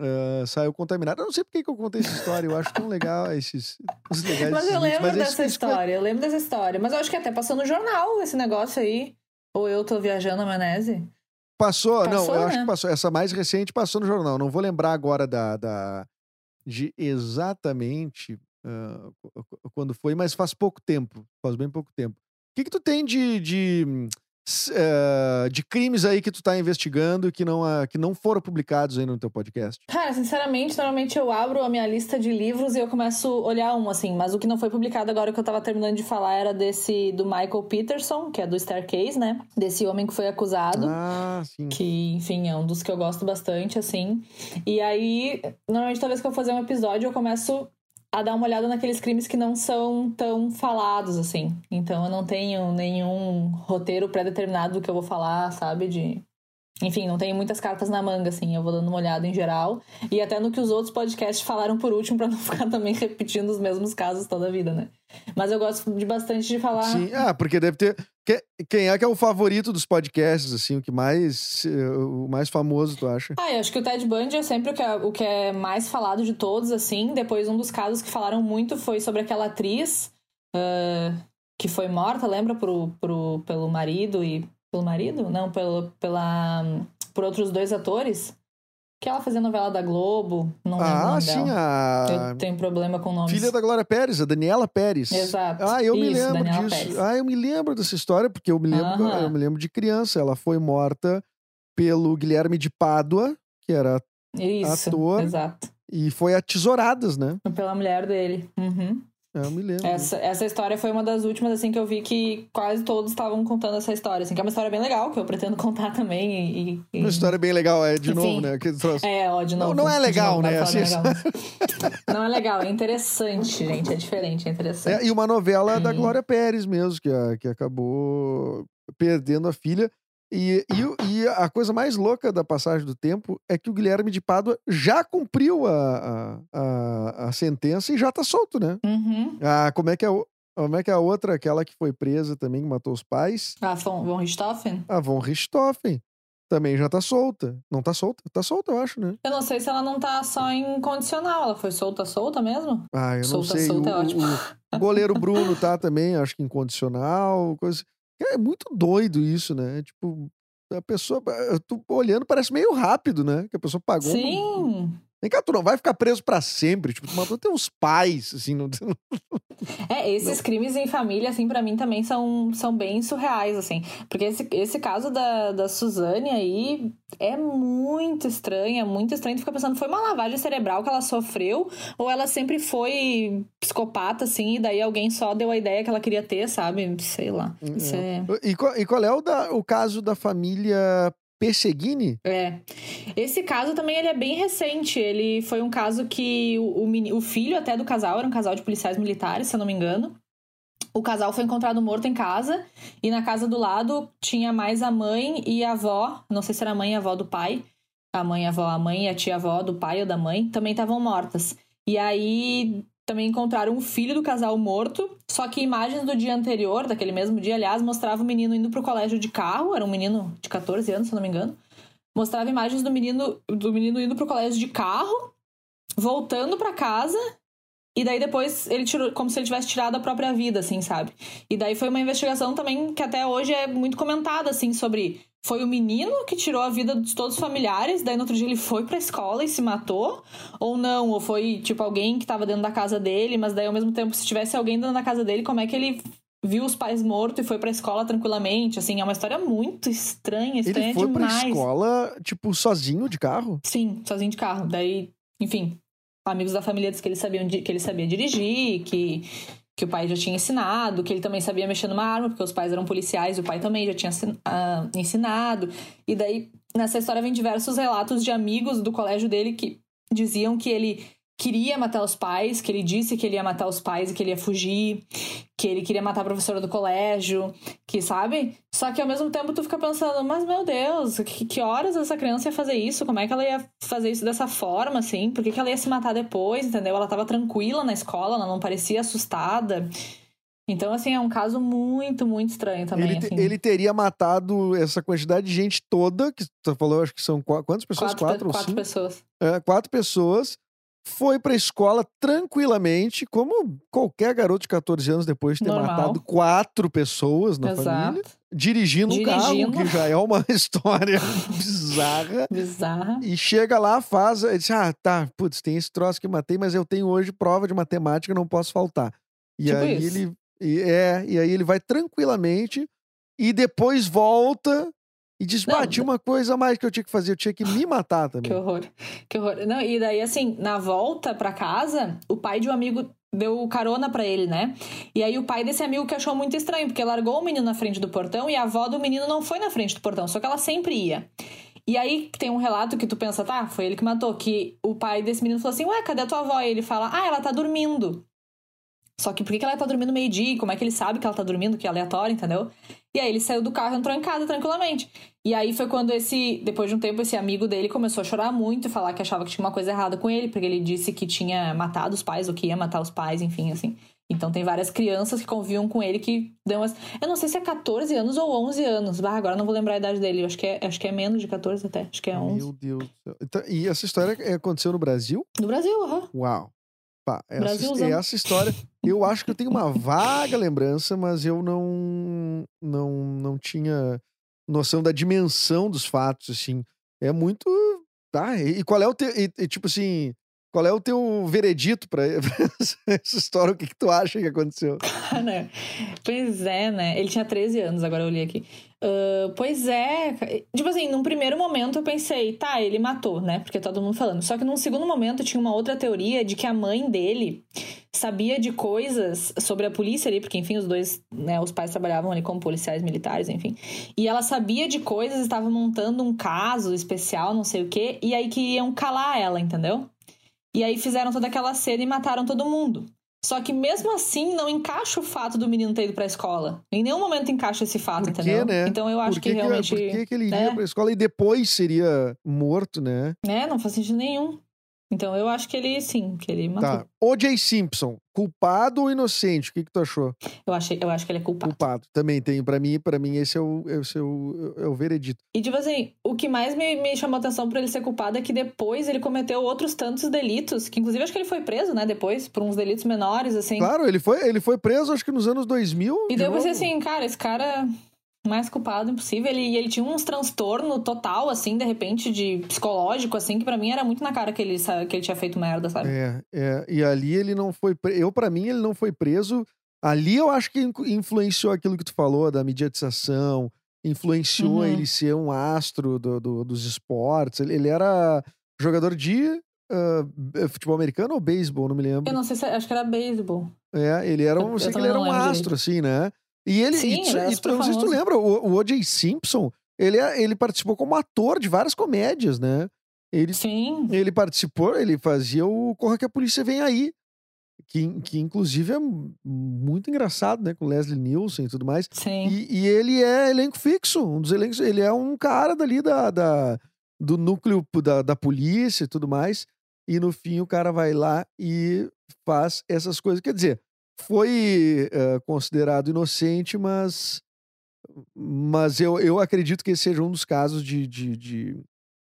Speaker 3: ah, saiu contaminado. Eu não sei por que, eu contei essa história, eu acho tão legal esses, os legais
Speaker 4: Mas eu lembro
Speaker 3: mas
Speaker 4: dessa história, eu lembro dessa história. Mas eu acho que até passou no jornal esse negócio aí. Ou eu tô viajando na maionese.
Speaker 3: Passou, não,
Speaker 4: Passou,
Speaker 3: eu acho
Speaker 4: né?
Speaker 3: que passou. Essa mais recente passou no jornal. Não vou lembrar agora da, da- de exatamente qu- quando foi, mas faz pouco tempo. Faz bem pouco tempo. O que, que tu tem de, de, eh, de crimes aí que tu tá investigando e que não, ah, que não foram publicados ainda no teu podcast?
Speaker 4: Cara, sinceramente, normalmente eu abro a minha lista de livros e eu começo a olhar um, assim. Mas o que não foi publicado agora que eu tava terminando de falar era desse do Michael Peterson, que é do Staircase, né? Desse homem que foi acusado.
Speaker 3: Ah, sim.
Speaker 4: Que, enfim, é um dos que eu gosto bastante, assim. E aí, normalmente, toda vez que eu fazer um episódio, eu começo a dar uma olhada naqueles crimes que não são tão falados, assim. Então, eu não tenho nenhum roteiro pré-determinado do que eu vou falar, sabe? De. Enfim, não tenho muitas cartas na manga, assim. Eu vou dando uma olhada em geral. E até no que os outros podcasts falaram por último, pra <laughs> não ficar também repetindo os mesmos casos toda a vida, né? Mas eu gosto de bastante de falar.
Speaker 3: Sim, ah, porque deve ter. que- Quem é que é o favorito dos podcasts, assim, o que mais. O mais famoso, tu acha?
Speaker 4: Ah, eu acho que o Ted Bundy é sempre o que é, o que é mais falado de todos, assim. Depois, um dos casos que falaram muito foi sobre aquela atriz ah, que foi morta, lembra? Pro, pro, pelo marido e. Pelo marido? Não, pelo, pela, por outros dois atores. Que ela fazia novela da Globo. Não lembro
Speaker 3: Ah, sim,
Speaker 4: dela.
Speaker 3: a
Speaker 4: Eu tenho problema com nomes.
Speaker 3: filha da Glória Pérez, a Daniela Pérez.
Speaker 4: Exato.
Speaker 3: Ah, eu me
Speaker 4: Isso,
Speaker 3: lembro
Speaker 4: Daniela
Speaker 3: disso.
Speaker 4: Pérez.
Speaker 3: Ah, eu me lembro dessa história, porque eu me lembro,
Speaker 4: Aham.
Speaker 3: eu me lembro de criança. Ela foi morta pelo Guilherme de Pádua, que era.
Speaker 4: Isso,
Speaker 3: ator.
Speaker 4: exato.
Speaker 3: E foi a tesouradas, né?
Speaker 4: Pela mulher dele. Uhum.
Speaker 3: Eu me lembro.
Speaker 4: Essa, essa história foi uma das últimas, assim, que eu vi que quase todos estavam contando essa história, assim, que é uma história bem legal, que eu pretendo <laughs> contar também e... e-
Speaker 3: Uma história bem legal, é, de
Speaker 4: Enfim.
Speaker 3: novo, né? Aquele troço.
Speaker 4: É, ó, de
Speaker 3: Não-
Speaker 4: novo.
Speaker 3: não é
Speaker 4: de
Speaker 3: legal,
Speaker 4: novo,
Speaker 3: né? Assim,
Speaker 4: legal. <laughs> não é legal, é interessante, gente, é diferente, é interessante.
Speaker 3: É, e uma novela da. Glória Pérez mesmo, que, que acabou perdendo a filha. E, e, e a coisa mais louca da passagem do tempo é que o Guilherme de Pádua já cumpriu a, a, a, a sentença e já tá solto, né?
Speaker 4: Uhum.
Speaker 3: Ah, como é que é o- como é que é a outra, aquela que foi presa também, que matou os pais?
Speaker 4: A Von, Von Richthofen?
Speaker 3: A Von Richthofen. Também já tá solta. Não tá solta? Tá solta, eu acho, né?
Speaker 4: Eu não sei se ela não tá só em condicional, ela foi solta, solta mesmo?
Speaker 3: Ah, eu
Speaker 4: Solta,
Speaker 3: não sei.
Speaker 4: solta é
Speaker 3: o,
Speaker 4: ótimo.
Speaker 3: o- o goleiro Bruno tá também, acho que incondicional, coisa. É muito doido isso, né? Tipo, a pessoa. Eu tô olhando, parece meio rápido, né? Que a pessoa pagou. um-
Speaker 4: Sim.
Speaker 3: Vem cá, tu não vai ficar preso pra sempre. Tipo, tu matou teus pais, assim. Não...
Speaker 4: É, esses <laughs> crimes em família, assim, pra mim também são, são bem surreais, assim. Porque esse, esse caso da, da Suzane aí é muito estranho, é muito estranho. Tu fica pensando, foi uma lavagem cerebral que ela sofreu? Ou ela sempre foi psicopata, assim, e daí alguém só deu a ideia que ela queria ter, sabe? Sei lá. Isso é...
Speaker 3: E, qual, e qual é o, da- o caso da família Pesseguini?
Speaker 4: É. Esse caso também ele é bem recente. Ele foi um caso que o, o, o filho até do casal era um casal de policiais militares, se eu não me engano. O casal foi encontrado morto em casa e na casa do lado tinha mais a mãe e a avó, não sei se era a mãe e a avó do pai, a mãe a avó, a mãe e a tia-avó do pai ou da mãe também estavam mortas. E aí também encontraram o filho do casal morto, só que imagens do dia anterior, daquele mesmo dia, aliás, mostrava o menino indo pro colégio de carro, era um menino de 14 anos, se não me engano. Mostrava imagens do menino, do menino indo pro colégio de carro, voltando pra casa, e daí depois ele tirou, como se ele tivesse tirado a própria vida, assim, sabe? E daí foi uma investigação também que até hoje é muito comentada, assim, sobre foi o menino que tirou a vida de todos os familiares, daí no outro dia ele foi pra escola e se matou, ou não, ou foi tipo alguém que tava dentro da casa dele, mas daí ao mesmo tempo se tivesse alguém dentro da casa dele, como é que ele viu os pais mortos e foi pra escola tranquilamente, assim, é uma história muito estranha, estranha
Speaker 3: Ele foi
Speaker 4: demais.
Speaker 3: pra escola, tipo, sozinho de carro?
Speaker 4: Sim, sozinho de carro. Daí, enfim, amigos da família dizem que ele sabia, que ele sabia dirigir, que, que o pai já tinha ensinado, que ele também sabia mexer numa arma, porque os pais eram policiais e o pai também já tinha ah, ensinado. E daí, nessa história, vem diversos relatos de amigos do colégio dele que diziam que ele queria matar os pais, que ele disse que ele ia matar os pais e que ele ia fugir, que ele queria matar a professora do colégio, que sabe? Só que ao mesmo tempo tu fica pensando, mas meu Deus, que, que horas essa criança ia fazer isso? Como é que ela ia fazer isso dessa forma, assim? Por que, que ela ia se matar depois, entendeu? Ela tava tranquila na escola, ela não parecia assustada. Então, assim, é um caso muito, muito estranho também.
Speaker 3: Ele,
Speaker 4: assim.
Speaker 3: ele teria matado essa quantidade de gente toda, que tu falou, acho que são qua- quantas pessoas?
Speaker 4: quatro,
Speaker 3: Quatro,
Speaker 4: quatro pessoas.
Speaker 3: É, quatro pessoas. Foi pra escola tranquilamente, como qualquer garoto de 14 anos depois de ter
Speaker 4: Normal.
Speaker 3: matado quatro pessoas na
Speaker 4: Exato.
Speaker 3: família. Dirigindo um carro,
Speaker 4: Dirigindo.
Speaker 3: que já é uma <laughs> história bizarra.
Speaker 4: Bizarra.
Speaker 3: E chega lá, faz. Ele diz: Ah, tá, putz, tem esse troço que matei, mas eu tenho hoje prova de matemática, não posso faltar. E
Speaker 4: Tipo
Speaker 3: aí
Speaker 4: isso.
Speaker 3: ele. e- É, e aí ele vai tranquilamente e depois volta e diz:
Speaker 4: Não,
Speaker 3: tinha uma coisa a mais que eu tinha que fazer, eu tinha que me matar
Speaker 4: Que
Speaker 3: também.
Speaker 4: horror. Que horror. Não, e daí, assim, na volta pra casa, o pai de um amigo deu carona pra ele, né? E aí o pai desse amigo que achou muito estranho, porque largou o menino na frente do portão e a avó do menino não foi na frente do portão, só que ela sempre ia. E aí tem um relato que tu pensa, tá, foi ele que matou, que o pai desse menino falou assim, ué, cadê a tua avó? E ele fala, ah, ela tá dormindo. Só que por que ela tá dormindo meio-dia? Como é que ele sabe que ela tá dormindo? Que é aleatório, entendeu? E aí ele saiu do carro e entrou em casa tranquilamente. E aí foi quando esse, depois de um tempo, esse amigo dele começou a chorar muito e falar que achava que tinha uma coisa errada com ele, porque ele disse que tinha matado os pais, ou que ia matar os pais, enfim, assim. Então tem várias crianças que conviviam com ele que dão umas. Eu não sei se é 14 anos ou 11 anos. Ah, agora não vou lembrar a idade dele. Eu acho que é, acho que é menos de 14 até. Acho que é 11.
Speaker 3: Meu Deus do céu. Então, e essa história é- aconteceu no Brasil?
Speaker 4: No Brasil, aham.
Speaker 3: Uau. Pá, essa,
Speaker 4: Brasilzão.
Speaker 3: essa história, eu acho que eu tenho uma vaga lembrança, mas eu não, não, não tinha noção da dimensão dos fatos, assim. É muito. Tá, e e qual é o. E, e, tipo assim, qual é o teu veredito <laughs> pra essa história? O que, que tu acha que aconteceu?
Speaker 4: Cara, <laughs> pois é, né? Ele tinha 13 anos, agora eu li aqui. Ah, pois é. Tipo assim, num primeiro momento eu pensei, tá, ele matou, né? Porque todo mundo falando. Só que num segundo momento tinha uma outra teoria de que a mãe dele sabia de coisas sobre a polícia ali, porque enfim, os dois, né, os pais trabalhavam ali como policiais militares, enfim. E ela sabia de coisas, estava montando um caso especial, não sei o quê, e aí queriam calar ela, entendeu? E aí fizeram toda aquela cena e mataram todo mundo. Só que mesmo assim não encaixa o fato do menino ter ido pra escola. Em nenhum momento encaixa esse fato,
Speaker 3: Por quê,
Speaker 4: entendeu?
Speaker 3: né?
Speaker 4: Então eu acho que,
Speaker 3: que,
Speaker 4: realmente.
Speaker 3: por que, que ele iria
Speaker 4: né?
Speaker 3: pra escola e depois seria morto, né?
Speaker 4: É, não faz sentido nenhum. Então eu acho que ele, sim, que ele matou.
Speaker 3: Tá. O.J. Simpson, culpado ou inocente? O que, que tu achou?
Speaker 4: Eu, achei, eu acho que ele é culpado.
Speaker 3: Culpado. Também tem. Pra mim, para mim esse é o, esse é o, é o veredito.
Speaker 4: E, tipo assim, o que mais me, me chamou atenção pra ele ser culpado é que depois ele cometeu outros tantos delitos, que inclusive acho que ele foi preso, né, depois, por uns delitos menores, assim.
Speaker 3: Claro, ele foi, ele foi preso acho que nos anos 2000.
Speaker 4: E
Speaker 3: de
Speaker 4: daí eu pensei assim, cara, esse cara mais culpado impossível. Ele, ele tinha uns transtorno total, assim, de repente, de psicológico, assim, que pra mim era muito na cara que ele, que ele tinha feito merda, sabe?
Speaker 3: É, é, e ali ele não foi preso. Eu, pra mim, ele não foi preso. Ali eu acho que influ- influenciou aquilo que tu falou da mediatização, influenciou
Speaker 4: Uhum.
Speaker 3: ele ser um astro do, do- dos esportes. Ele, ele era jogador de b- futebol americano ou beisebol, não me lembro.
Speaker 4: Eu não sei se. Acho que era beisebol.
Speaker 3: É, ele era um,
Speaker 4: Eu-
Speaker 3: sei
Speaker 4: eu
Speaker 3: que ele era um astro, assim, né? E ele,
Speaker 4: Sim,
Speaker 3: e,
Speaker 4: era
Speaker 3: e
Speaker 4: super
Speaker 3: não sei se tu lembra, o, o O.J. Simpson, ele, é- ele participou como ator de várias comédias, né? Ele,
Speaker 4: Sim.
Speaker 3: ele participou, ele fazia o Corra que a Polícia Vem Aí, que, que inclusive é mu- muito engraçado, né? Com Leslie Nielsen e tudo mais.
Speaker 4: Sim.
Speaker 3: E, e ele é elenco fixo, um dos elencos, ele é um cara dali da, da- do núcleo da, da polícia e tudo mais. E no fim o cara vai lá e faz essas coisas. Quer dizer, foi eh, considerado inocente, mas, mas eu, eu acredito que esse seja um dos casos de, de, de,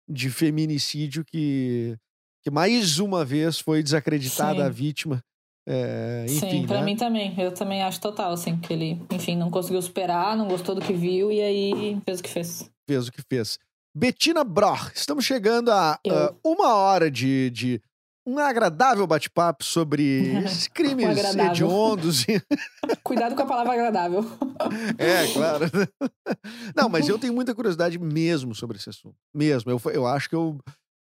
Speaker 3: de feminicídio que, que mais uma vez foi desacreditada
Speaker 4: Sim.
Speaker 3: a vítima. Eh, enfim,
Speaker 4: Sim, pra
Speaker 3: né?
Speaker 4: mim também. Eu também acho total, assim, que ele, enfim, não conseguiu superar, não gostou do que viu e aí fez o que fez.
Speaker 3: fez o que fez. Bettina Broch, estamos chegando a
Speaker 4: Eu.
Speaker 3: ah, uma hora de, de um agradável bate-papo sobre <laughs> esses crimes hediondos. e- <laughs>
Speaker 4: Cuidado com a palavra agradável. <laughs>
Speaker 3: é, claro. Não, mas eu tenho muita curiosidade mesmo sobre esse assunto. Mesmo. Eu, eu acho que eu.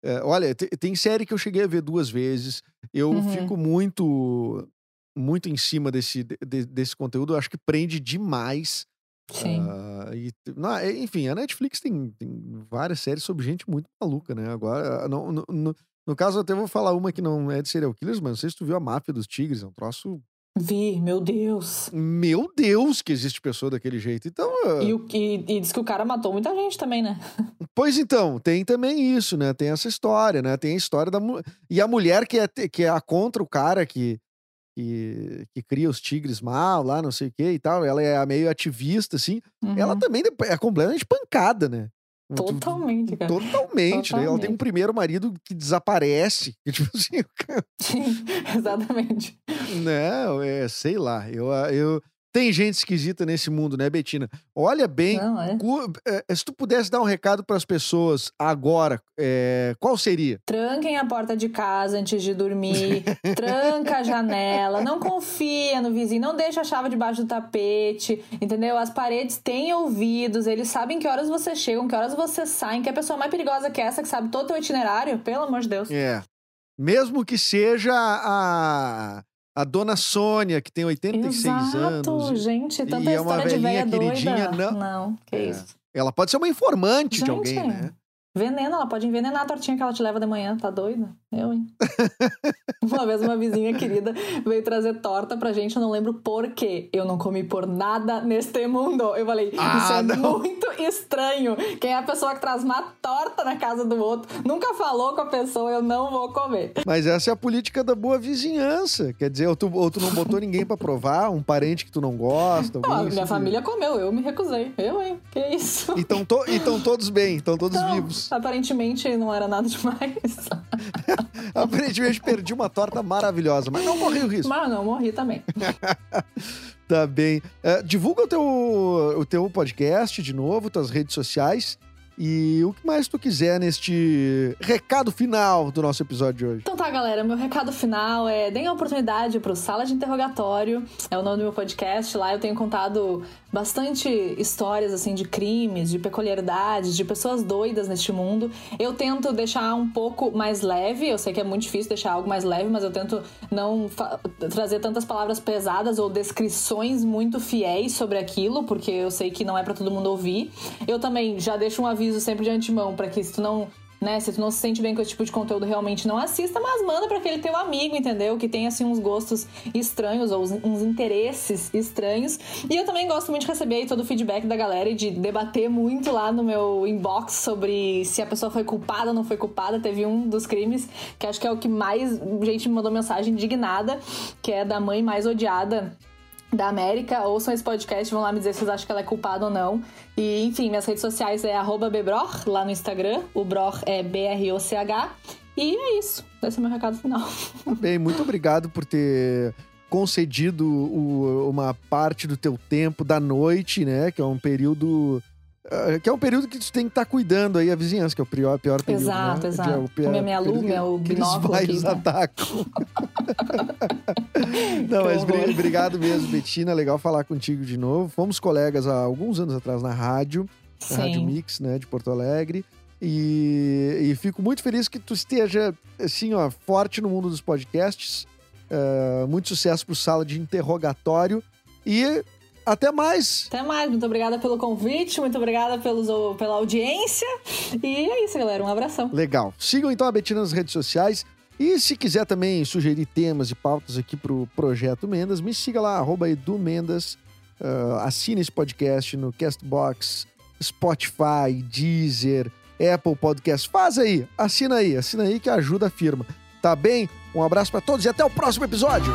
Speaker 3: é, olha, te- tem série que eu cheguei a ver duas vezes. Eu
Speaker 4: Uhum.
Speaker 3: fico muito. Muito em cima desse, de- desse conteúdo. Eu acho que prende demais.
Speaker 4: Sim.
Speaker 3: Ah, e, não, é, enfim, a Netflix tem, tem várias séries sobre gente muito maluca, né? Agora, no, no, no- no caso, eu até vou falar uma que não é de serial killers, mas não sei se tu viu a Máfia dos Tigres, é um troço.
Speaker 4: Vi, meu Deus.
Speaker 3: Meu Deus, que existe pessoa daquele jeito. Então, ah,
Speaker 4: E, o, e, e diz que o cara matou muita gente também, né? <laughs>
Speaker 3: pois então, tem também isso, né? Tem essa história, né? Tem a história da mulher. E a mulher que é, que é a contra o cara que, que, que cria os tigres mal lá, não sei o que e tal. Ela é meio ativista, assim. Ela
Speaker 4: Uhum.
Speaker 3: também depois é completamente pancada, né?
Speaker 4: Totalmente, cara.
Speaker 3: Totalmente, né? Ela tem um
Speaker 4: Totalmente.
Speaker 3: primeiro marido que desaparece. Que, <laughs> tipo assim,
Speaker 4: Sim, <laughs> exatamente.
Speaker 3: né? É, sei lá. Eu, eu, Tem gente esquisita nesse mundo, né, Betina? Olha bem,
Speaker 4: Não, é.
Speaker 3: cu- é, se tu pudesse dar um recado para as pessoas agora, é, qual seria?
Speaker 4: Tranquem a porta de casa antes de dormir, <laughs> tranca a janela, não confia no vizinho, não deixa a chave debaixo do tapete, entendeu? As paredes têm ouvidos, eles sabem que horas você chega, que horas você sai, que a pessoa mais perigosa que essa, que sabe todo o teu itinerário, pelo amor de Deus.
Speaker 3: É. Mesmo que seja a, a dona Sônia, que tem 86
Speaker 4: Exato,
Speaker 3: anos.
Speaker 4: gente, tanta
Speaker 3: e é uma
Speaker 4: história de
Speaker 3: velhinha queridinha,
Speaker 4: doida.
Speaker 3: não-
Speaker 4: que
Speaker 3: É.
Speaker 4: isso.
Speaker 3: Ela pode ser uma informante de
Speaker 4: Gente,
Speaker 3: alguém, né?
Speaker 4: Veneno, ela pode envenenar a tortinha que ela te leva de manhã, tá doida? Eu, hein? <laughs> uma vez uma vizinha querida veio trazer torta pra gente, eu não lembro por quê. Eu não comi por nada neste mundo. Eu falei,
Speaker 3: Ah,
Speaker 4: isso é
Speaker 3: não.
Speaker 4: muito estranho. Quem é a pessoa que traz uma torta na casa do outro, nunca falou com a pessoa, eu não vou comer.
Speaker 3: Mas essa é a política da boa vizinhança. Quer dizer, ou tu, ou tu não botou ninguém pra provar, um parente que tu não gosta.
Speaker 4: Não,
Speaker 3: alguém
Speaker 4: minha
Speaker 3: assim,
Speaker 4: família comeu, eu me recusei. Eu, hein? Que isso?
Speaker 3: E estão to, e tão todos bem, estão todos
Speaker 4: Então,
Speaker 3: vivos.
Speaker 4: aparentemente não era nada demais. <laughs> <laughs>
Speaker 3: Aparentemente perdi uma torta maravilhosa, mas não corri o risco.
Speaker 4: Mas não, morri também. <laughs>
Speaker 3: Tá bem. É, divulga o teu, o teu podcast de novo, tuas redes sociais. E o que mais tu quiser neste recado final do nosso episódio de hoje.
Speaker 4: Então tá, galera, meu recado final é deem a oportunidade pro Sala de Interrogatório, é o nome do meu podcast. Lá eu tenho contado bastante histórias assim de crimes, de peculiaridades, de pessoas doidas neste mundo. Eu tento deixar um pouco mais leve, eu sei que é muito difícil deixar algo mais leve, mas eu tento não trazer tantas palavras pesadas ou descrições muito fiéis sobre aquilo, porque eu sei que não é pra todo mundo ouvir. Eu também já deixo um aviso sempre de antemão pra que se tu não né? Se tu não se sente bem com esse tipo de conteúdo, realmente não assista, mas manda pra aquele teu amigo, entendeu? Que tem, assim, uns gostos estranhos ou uns interesses estranhos. E eu também gosto muito de receber aí todo o feedback da galera e de debater muito lá no meu inbox sobre se a pessoa foi culpada ou não foi culpada. Teve um dos crimes que acho que é o que mais gente me mandou mensagem indignada, que é da mãe mais odiada da América, ouçam esse podcast, vão lá me dizer se vocês acham que ela é culpada ou não. E, enfim, minhas redes sociais é bebror, lá no Instagram. O bror é B-R-O-C-H. E é isso. Esse é o meu recado final. <laughs>
Speaker 3: Bem, muito obrigado por ter concedido o- uma parte do teu tempo da noite, né? Que é um período. Eh, Que é um período que tu tem que estar cuidando aí a vizinhança, que é o pior, pior período.
Speaker 4: Exato,
Speaker 3: né?
Speaker 4: exato.
Speaker 3: Que é o pior
Speaker 4: Minha- minha lume,
Speaker 3: que-
Speaker 4: é o
Speaker 3: que eles
Speaker 4: binóculo aqui,
Speaker 3: nos
Speaker 4: né?
Speaker 3: atacam. <laughs> Não,
Speaker 4: Que
Speaker 3: mas obrigado mesmo, Betina. Legal falar contigo de novo. Fomos colegas há alguns anos atrás na rádio, na Rádio. Mix, né, de Porto Alegre. E, e fico muito feliz que tu esteja, assim, ó, forte no mundo dos podcasts. Eh, muito sucesso pro Sala de Interrogatório. E até mais!
Speaker 4: Até mais. Muito obrigada pelo convite, muito obrigada pelos, pela audiência. E é isso, galera. Um abração.
Speaker 3: Legal. Sigam então a Betina nas redes sociais. E se quiser também sugerir temas e pautas aqui pro Projeto Mendas, me siga lá, arroba Edu Mendas. Ah, assine esse podcast no Castbox, Spotify, Deezer, Apple Podcast. Faz aí, assina aí, assina aí que ajuda a firma. Tá bem? Um abraço pra todos e até o próximo episódio!